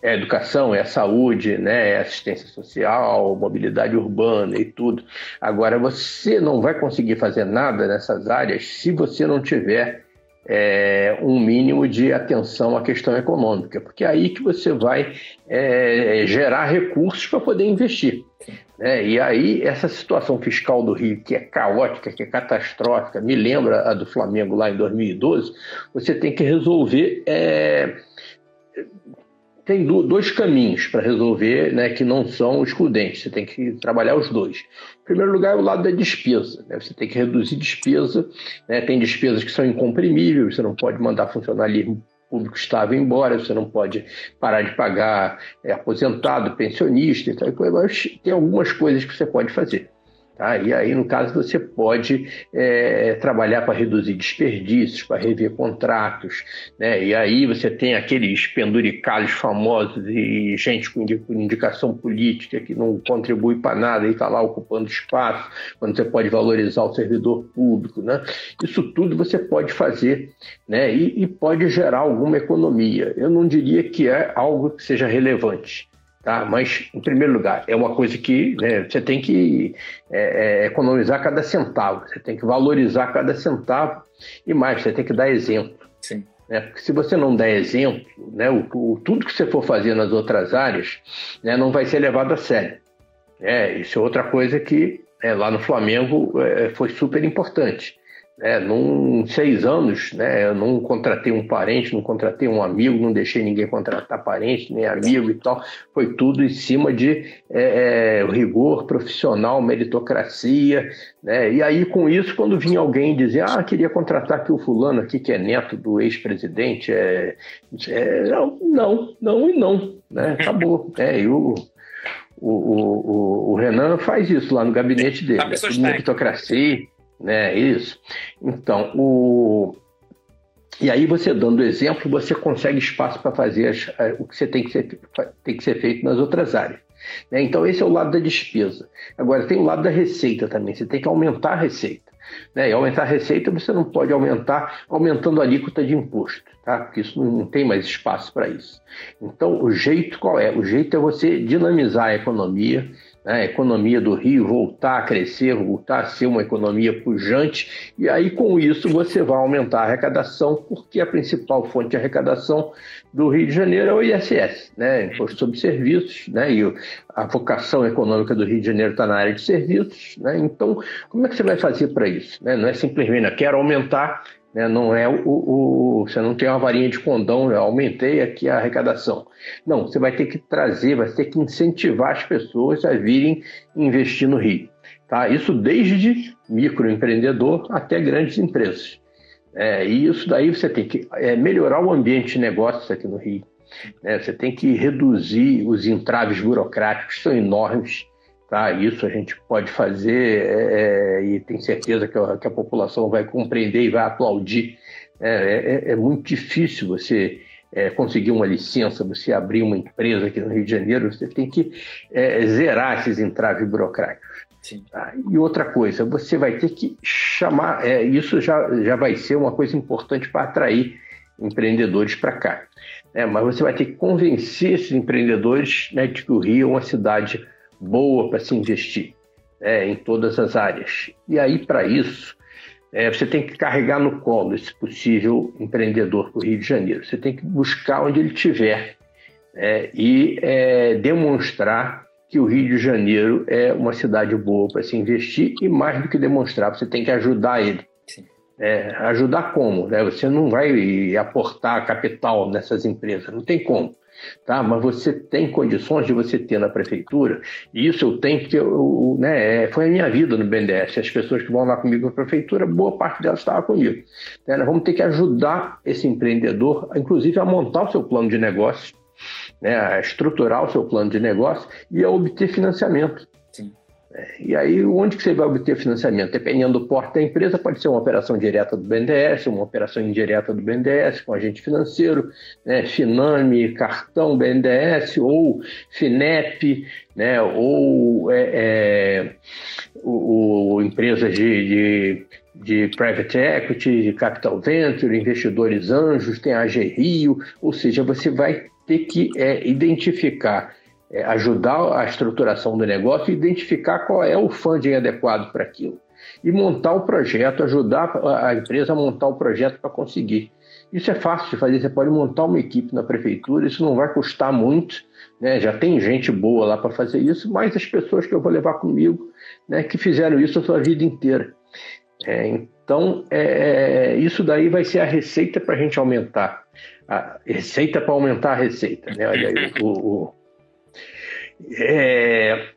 É a educação, é a saúde, né, é a assistência social, mobilidade urbana e tudo. Agora, você não vai conseguir fazer nada nessas áreas se você não tiver é, um mínimo de atenção à questão econômica, porque é aí que você vai é, gerar recursos para poder investir. Né? E aí, essa situação fiscal do Rio, que é caótica, que é catastrófica, me lembra a do Flamengo lá em 2012, você tem que resolver. É... Tem dois caminhos para resolver né, que não são excludentes, você tem que trabalhar os dois. Em primeiro lugar, é o lado da despesa. Né? Você tem que reduzir despesa. Né? Tem despesas que são incomprimíveis, você não pode mandar funcionalismo público estava embora, você não pode parar de pagar é, aposentado, pensionista, então, tem algumas coisas que você pode fazer. Tá? E aí, no caso, você pode é, trabalhar para reduzir desperdícios, para rever contratos. Né? E aí você tem aqueles penduricalhos famosos e gente com indicação política que não contribui para nada e está lá ocupando espaço, quando você pode valorizar o servidor público. Né? Isso tudo você pode fazer né? e, e pode gerar alguma economia. Eu não diria que é algo que seja relevante. Tá? Mas, em primeiro lugar, é uma coisa que né, você tem que é, é, economizar cada centavo, você tem que valorizar cada centavo e mais, você tem que dar exemplo. Sim. Né? Porque se você não der exemplo, né, o, o, tudo que você for fazer nas outras áreas né, não vai ser levado a sério. É, isso é outra coisa que é, lá no Flamengo é, foi super importante. Né, num seis anos, né, eu não contratei um parente, não contratei um amigo, não deixei ninguém contratar parente, nem amigo e tal. Foi tudo em cima de é, é, rigor profissional, meritocracia. Né? E aí, com isso, quando vinha alguém dizer, ah, queria contratar aqui o fulano aqui, que é neto do ex-presidente, é, é, não, não, não e não. Né? Acabou. É, e o, o, o, o, Renan faz isso lá no gabinete dele. É meritocracia né? Isso. Então, o e aí você dando exemplo, você consegue espaço para fazer as, o que você tem que, ser, tem que ser feito nas outras áreas. Né? Então, esse é o lado da despesa. Agora, tem o lado da receita também. Você tem que aumentar a receita. Né? E aumentar a receita você não pode aumentar aumentando a alíquota de imposto, tá? porque isso não tem mais espaço para isso. Então, o jeito qual é? O jeito é você dinamizar a economia, a economia do Rio voltar a crescer, voltar a ser uma economia pujante, e aí com isso você vai aumentar a arrecadação, porque a principal fonte de arrecadação do Rio de Janeiro é o ISS, né, Imposto sobre Serviços, né, e a vocação econômica do Rio de Janeiro está na área de serviços, né, então como é que você vai fazer para isso? Né? Não é simplesmente, eu quero aumentar né? Não é o, o, você não tem uma varinha de condão, eu aumentei aqui a arrecadação. Não, você vai ter que trazer, vai ter que incentivar as pessoas a virem investir no Rio. Tá? Isso desde microempreendedor até grandes empresas. É, e isso daí você tem que é, melhorar o ambiente de negócios aqui no Rio. É, você tem que reduzir os entraves burocráticos, que são enormes. Tá? Isso a gente pode fazer é, é, e tem certeza que a, que a, população vai compreender e vai aplaudir. É, é, é muito difícil você é, conseguir uma licença, você abrir uma empresa aqui no Rio de Janeiro, você tem que é, zerar esses entraves burocráticos. Tá? E outra coisa, você vai ter que chamar, isso já, já vai ser uma coisa importante para atrair empreendedores para cá. Mas você vai ter que convencer esses empreendedores né, de que o Rio é uma cidade boa para se investir é, em todas as áreas. E aí, para isso, é, você tem que carregar no colo esse possível empreendedor para o Rio de Janeiro. Você tem que buscar onde ele estiver é, e é, demonstrar que o Rio de Janeiro é uma cidade boa para se investir e, mais do que demonstrar, você tem que ajudar ele. É, ajudar como? Né? Você não vai aportar capital nessas empresas, não tem como tá? Mas você tem condições de você ter na prefeitura, e isso eu tenho que eu, né, é, foi a minha vida no BNDES. As pessoas que vão lá comigo na prefeitura, boa parte delas estava comigo. Né? Nós vamos ter que ajudar esse empreendedor, inclusive, a montar o seu plano de negócio, né, a estruturar o seu plano de negócio e a obter financiamento. E aí, onde que você vai obter financiamento? Dependendo do porte da empresa, pode ser uma operação direta do BNDES, uma operação indireta do BNDES, com agente financeiro, né? Finame, cartão BNDES, ou FINEP, né? ou é, é, o, o, empresas de, de, de private equity, de capital venture, investidores anjos, tem a AG Rio, ou seja, você vai ter que é, identificar é, ajudar a estruturação do negócio e identificar qual é o funding adequado para aquilo. E montar o projeto, ajudar a empresa a montar o projeto para conseguir. Isso é fácil de fazer, você pode montar uma equipe na prefeitura, isso não vai custar muito, né? já tem gente boa lá para fazer isso, mas as pessoas que eu vou levar comigo, né, que fizeram isso a sua vida inteira. É, então, é, isso daí vai ser a receita para a gente aumentar. A receita para aumentar a receita. Né? Olha aí, o, o, é,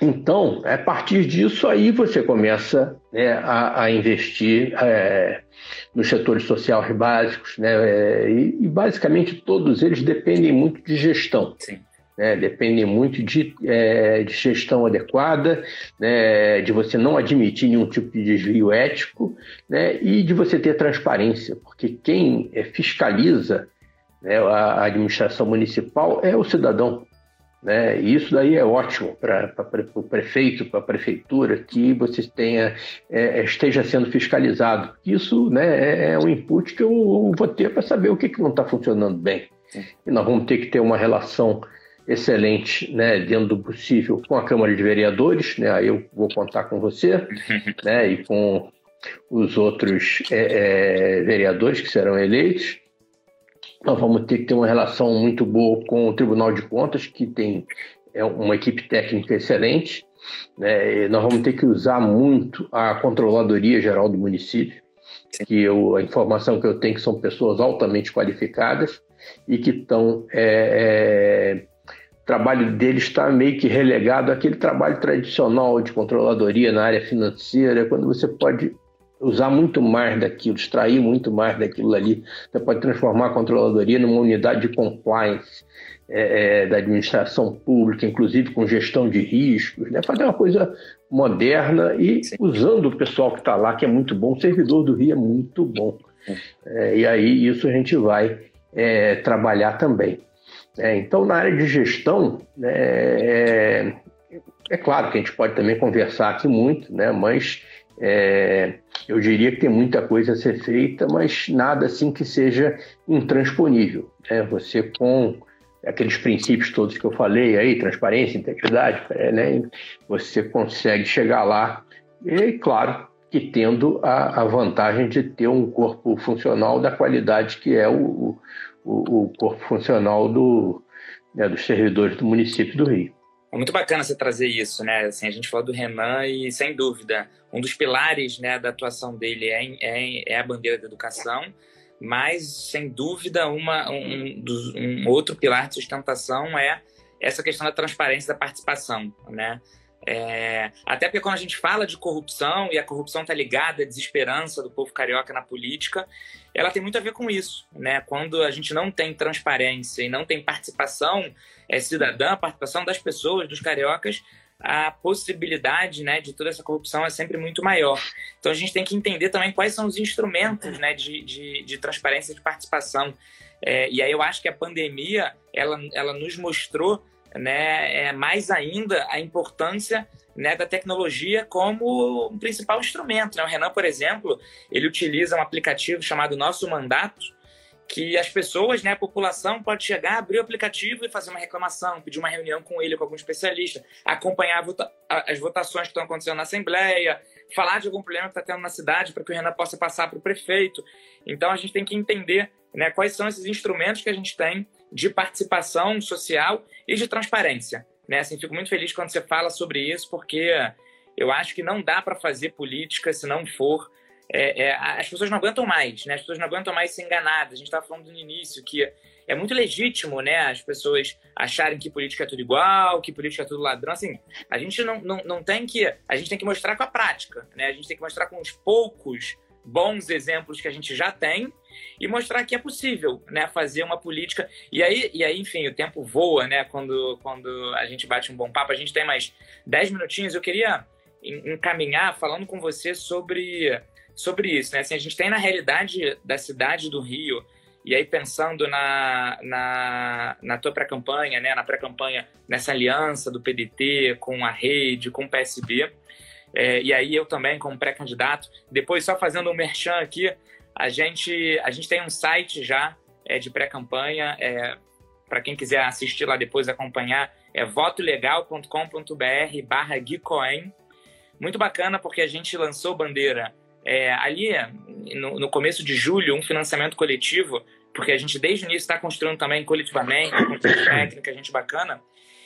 então, a partir disso aí você começa né, a, a, investir é, nos setores sociais básicos, né, é, e, e, basicamente todos eles dependem muito de gestão. Né, dependem muito de, é, de gestão adequada, né, de você não admitir nenhum tipo de desvio ético né, e de você ter transparência, porque quem é, fiscaliza né, a administração municipal é o cidadão. Né? E isso daí é ótimo para o prefeito, para a prefeitura, que você tenha, é, esteja sendo fiscalizado. Isso né, é, é um input que eu vou ter para saber o que, que não está funcionando bem. E nós vamos ter que ter uma relação excelente, né, dentro do possível, com a Câmara de Vereadores, né, aí eu vou contar com você, né, e com os outros é, é, vereadores que serão eleitos, nós vamos ter que ter uma relação muito boa com o Tribunal de Contas, que tem é uma equipe técnica excelente. Né? nós vamos ter que usar muito a Controladoria Geral do município, que eu, a informação que eu tenho é que são pessoas altamente qualificadas e que estão. É, é, o trabalho deles está meio que relegado àquele trabalho tradicional de controladoria na área financeira, quando você pode usar muito mais daquilo, extrair muito mais daquilo ali. Você pode transformar a controladoria numa unidade de compliance é, é, da administração pública, inclusive com gestão de riscos, né? fazer uma coisa moderna e Sim. usando o pessoal que está lá, que é muito bom. O servidor do Rio é muito bom. É, e aí isso a gente vai é, trabalhar também. É, então, na área de gestão, né, é, é claro que a gente pode também conversar aqui muito, né, mas é, eu diria que tem muita coisa a ser feita, mas nada assim que seja intransponível. Né? Você com aqueles princípios todos que eu falei aí, transparência, integridade, é, né? você consegue chegar lá e, claro, que tendo a, a, vantagem de ter um corpo funcional da qualidade que é o, o, o corpo funcional do, né, dos servidores do município do Rio. É muito bacana você trazer isso, né? Assim, a gente falou do Renan e, sem dúvida, um dos pilares né, da atuação dele é, é, é a bandeira da educação, mas, sem dúvida, uma, um, um outro pilar de sustentação é essa questão da transparência da participação, né? É, até porque quando a gente fala de corrupção, e a corrupção está ligada à desesperança do povo carioca na política, ela tem muito a ver com isso. Né? Quando a gente não tem transparência e não tem participação é, cidadã, participação das pessoas, dos cariocas, a possibilidade né, de toda essa corrupção é sempre muito maior. Então a gente tem que entender também quais são os instrumentos né, de, de, de transparência de participação. É, e aí eu acho que a pandemia ela, ela nos mostrou né, é, mais ainda a importância né, da tecnologia como um principal instrumento. Né? O Renan, por exemplo, ele utiliza um aplicativo chamado Nosso Mandato, que as pessoas, né, a população pode chegar, abrir o aplicativo e fazer uma reclamação, pedir uma reunião com ele, com algum especialista, acompanhar vota as votações que estão acontecendo na Assembleia, falar de algum problema que está tendo na cidade para que o Renan possa passar para o prefeito. Então a gente tem que entender né, quais são esses instrumentos que a gente tem de participação social e de transparência. Né? Assim, fico muito feliz quando você fala sobre isso, porque eu acho que não dá para fazer política se não for. É, é, as pessoas não aguentam mais, né? As pessoas não aguentam mais ser enganadas. A gente estava falando no início que é muito legítimo, né? As pessoas acharem que política é tudo igual, que política é tudo ladrão. Assim, a gente não, não, não tem que. A gente tem que mostrar com a prática, né? A gente tem que mostrar com os poucos bons exemplos que a gente já tem e mostrar que é possível, né, fazer uma política. E aí, e aí, enfim, o tempo voa, né, quando, quando a gente bate um bom papo. A gente tem mais 10 minutinhos. Eu queria encaminhar falando com você sobre, sobre isso, né? Assim, a gente tem na realidade da cidade do Rio, e aí pensando na, na, na tua pré-campanha, né, na pré-campanha, nessa aliança do PDT com a rede, com o PSB, é, e aí eu também como pré-candidato, depois só fazendo um merchan aqui, a gente, a gente tem um site já é, de pré-campanha, é, para quem quiser assistir lá depois, acompanhar, é votolegal.com.br barra Guicoen. Muito bacana porque a gente lançou bandeira é, ali no, no, começo de julho, um financiamento coletivo, porque a gente desde o início está construindo também coletivamente, com técnica, gente bacana.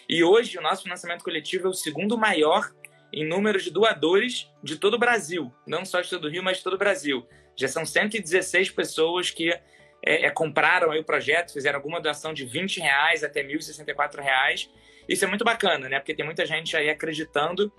E hoje o nosso financiamento coletivo é o segundo maior em número de doadores de todo o Brasil, não só de todo o Rio, mas de todo o Brasil. Já são 116 pessoas que é, é, compraram o projeto, fizeram alguma doação de 20 reais até 1.064 reais. Isso é muito bacana, né? Porque tem muita gente aí acreditando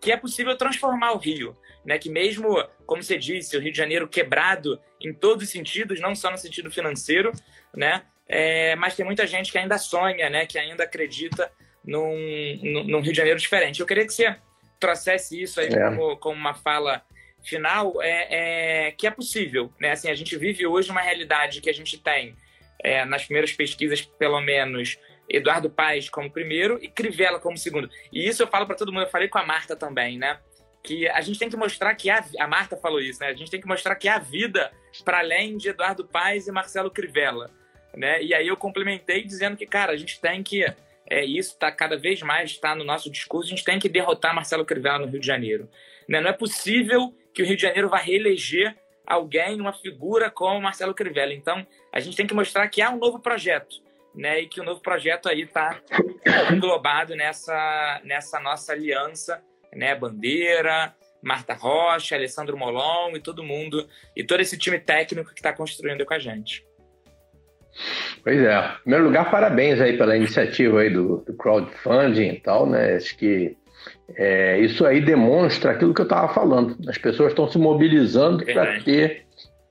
que é possível transformar o Rio, né? Que mesmo, como você disse, o Rio de Janeiro quebrado em todos os sentidos, não só no sentido financeiro, né? É, mas tem muita gente que ainda sonha, né? Que ainda acredita num, num, Rio de Janeiro diferente. Eu queria que você trouxesse isso aí é. como, como uma fala final é, é, que é possível. Né? Assim, a gente vive hoje uma realidade que a gente tem, é, nas primeiras pesquisas, pelo menos, Eduardo Paes como primeiro e Crivella como segundo. E isso eu falo para todo mundo, eu falei com a Marta também, né? Que a gente tem que mostrar que há, a Marta falou isso, né? A gente tem que mostrar que há vida para além de Eduardo Paes e Marcelo Crivella, né? E aí eu complementei dizendo que, cara, a gente tem que é, isso está cada vez mais está no nosso discurso, a gente tem que derrotar Marcelo Crivella no Rio de Janeiro. Né? Não é possível que o Rio de Janeiro vá reeleger alguém, uma figura como Marcelo Crivella. Então, a gente tem que mostrar que há um novo projeto. né? E que o novo projeto aí está englobado nessa, nessa nossa aliança, né? Bandeira, Marta Rocha, Alessandro Molon e todo mundo, e todo esse time técnico que está construindo com a gente. Pois é. Em primeiro lugar, parabéns aí pela iniciativa aí do, do crowdfunding e tal, né? Acho que é, isso aí demonstra aquilo que eu estava falando. As pessoas estão se mobilizando para ter,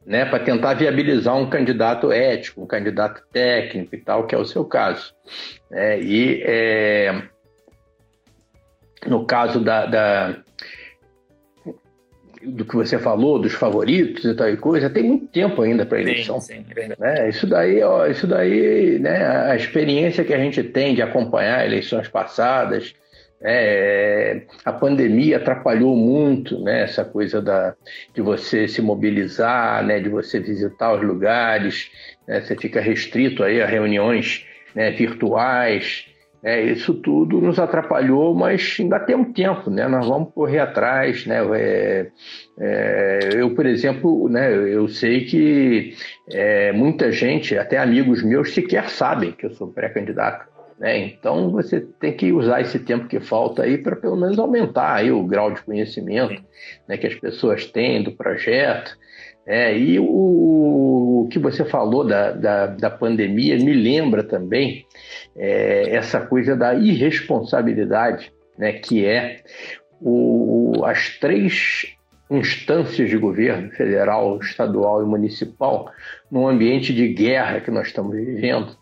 né, para tentar viabilizar um candidato ético, um candidato técnico e tal, que é o seu caso. É, e é, no caso da, da, do que você falou, dos favoritos e tal e coisa, tem muito tempo ainda para eleição. Sim, sim, é verdade. Né? Isso daí, ó, isso daí, né, a experiência que a gente tem de acompanhar eleições passadas, é, a pandemia atrapalhou muito né, essa coisa da, de você se mobilizar, né, de você visitar os lugares, né, você fica restrito aí a reuniões né, virtuais. Né, isso tudo nos atrapalhou, mas ainda tem um tempo, né, nós vamos correr atrás. Né, é, é, eu, por exemplo, né, eu sei que é, muita gente, até amigos meus, sequer sabem que eu sou pré-candidato. Né? Então você tem que usar esse tempo que falta aí para pelo menos aumentar aí o grau de conhecimento né, que as pessoas têm do projeto. É, e o, o, que você falou da, da, da pandemia me lembra também é, essa coisa da irresponsabilidade, né, que é o, as três instâncias de governo, federal, estadual e municipal, num ambiente de guerra que nós estamos vivendo,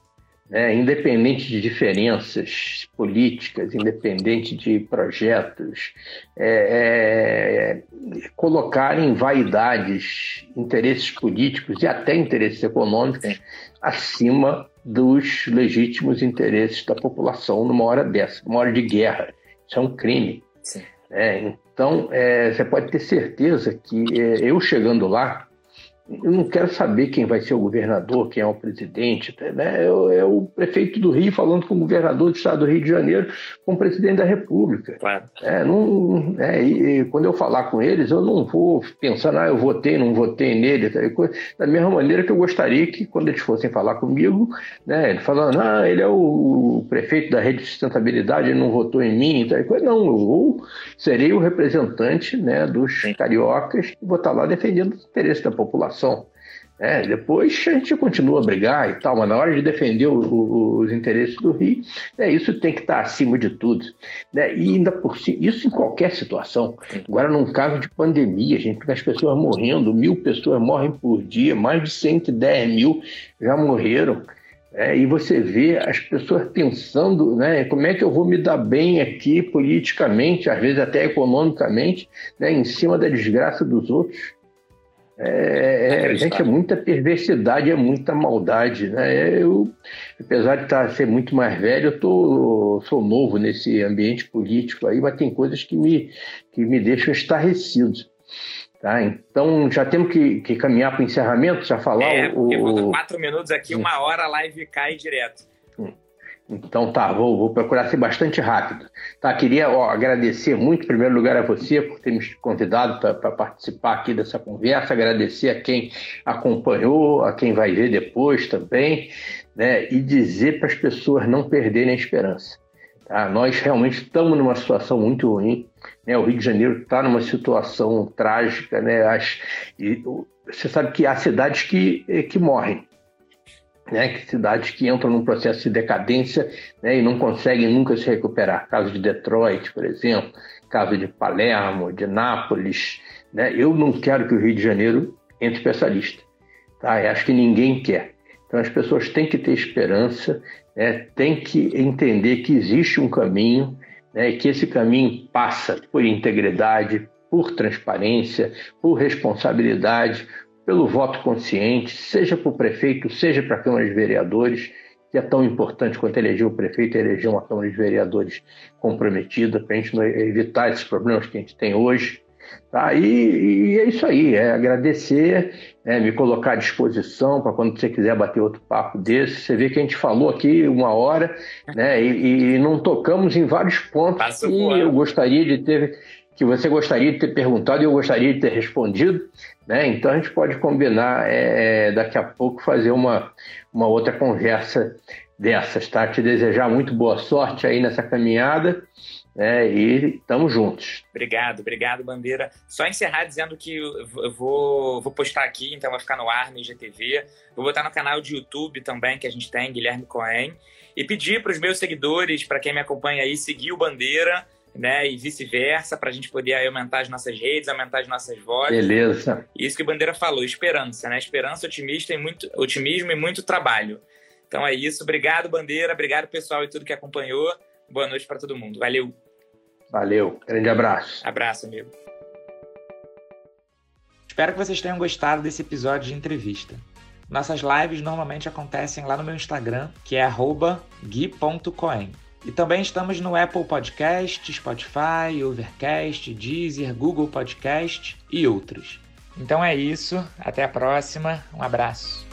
né, independente de diferenças políticas, independente de projetos, é, é, colocarem vaidades, interesses políticos e até interesses econômicos acima dos legítimos interesses da população numa hora dessa, numa hora de guerra. Isso é um crime. É, então, é, você pode ter certeza que é, eu chegando lá, eu não quero saber quem vai ser o governador, quem é o presidente. Né? É, é, o prefeito do Rio falando com o governador do estado do Rio de Janeiro, com o presidente da República. Claro. É, não, é, e, quando eu falar com eles, eu não vou pensar, ah, eu votei, não votei nele. Tá, da mesma maneira que eu gostaria que, quando eles fossem falar comigo, né, ele falando, ah, ele é o, prefeito da rede de sustentabilidade, ele não votou em mim. Tá, não, eu vou, serei o representante né, dos cariocas e vou estar lá defendendo os interesses da população população. É, depois a gente continua a brigar e tal, mas na hora de defender o, o, os interesses do Rio, né, isso tem que estar acima de tudo. Né? E ainda por si, isso em qualquer situação. Agora, num caso de pandemia, gente, as pessoas morrendo, mil pessoas morrem por dia, mais de 110 mil já morreram. É, e você vê as pessoas pensando, né, como é que eu vou me dar bem aqui politicamente, às vezes até economicamente, né, em cima da desgraça dos outros. É, é, gente, é muita perversidade, é muita maldade, né? Eu, apesar de estar, ser muito mais velho, eu tô, sou novo nesse ambiente político aí, mas tem coisas que me, que me deixam estarrecido. Tá? Então, já temos que, que caminhar para o encerramento, já falar é, o... quatro minutos aqui, uma hora a live cai direto. Então tá, vou, vou, procurar ser bastante rápido. Tá, queria ó, agradecer muito, em primeiro lugar, a você por ter me convidado para participar aqui dessa conversa, agradecer a quem acompanhou, a quem vai ver depois também, né, e dizer para as pessoas não perderem a esperança. Tá? Nós realmente estamos numa situação muito ruim, né? o Rio de Janeiro está numa situação trágica, né? As, e, você sabe que há cidades que, que morrem, né, que cidades que entram num processo de decadência né, e não conseguem nunca se recuperar. Caso de Detroit, por exemplo, caso de Palermo, de Nápoles. Né, eu não quero que o Rio de Janeiro entre para essa lista. Tá? Eu acho que ninguém quer. Então as pessoas têm que ter esperança, né, têm que entender que existe um caminho, né, e que esse caminho passa por integridade, por transparência, por responsabilidade, pelo voto consciente, seja para o prefeito, seja para a Câmara de Vereadores, que é tão importante quanto eleger o prefeito e eleger uma Câmara de Vereadores comprometida, para a gente evitar esses problemas que a gente tem hoje. Tá? E, e é isso aí, é agradecer, é, me colocar à disposição para quando você quiser bater outro papo desse. Você vê que a gente falou aqui uma hora né, e, e não tocamos em vários pontos Passa que eu gostaria de ter que você gostaria de ter perguntado e eu gostaria de ter respondido. Né? Então a gente pode combinar é, é, daqui a pouco fazer uma, uma outra conversa dessas, tá? Te desejar muito boa sorte aí nessa caminhada. né? e estamos juntos. Obrigado, obrigado, Bandeira. Só encerrar dizendo que eu vou, vou postar aqui, então vai ficar no ar no IGTV. Vou botar no canal de YouTube também, que a gente tem, Guilherme Cohen. E pedir para os meus seguidores, para quem me acompanha aí, seguir o Bandeira né? E vice-versa, para a gente poder aumentar as nossas redes, aumentar as nossas vozes. Beleza. Isso que o Bandeira falou, esperança, né? Esperança, otimista e muito, otimismo e muito trabalho. Então é isso. Obrigado, Bandeira. Obrigado, pessoal, e tudo que acompanhou. Boa noite para todo mundo. Valeu. Valeu. Grande abraço. Abraço, amigo. Espero que vocês tenham gostado desse episódio de entrevista. Nossas lives normalmente acontecem lá no meu Instagram, que é gui.coen. E também estamos no Apple Podcast, Spotify, Overcast, Deezer, Google Podcast e outros. Então é isso, até a próxima, um abraço.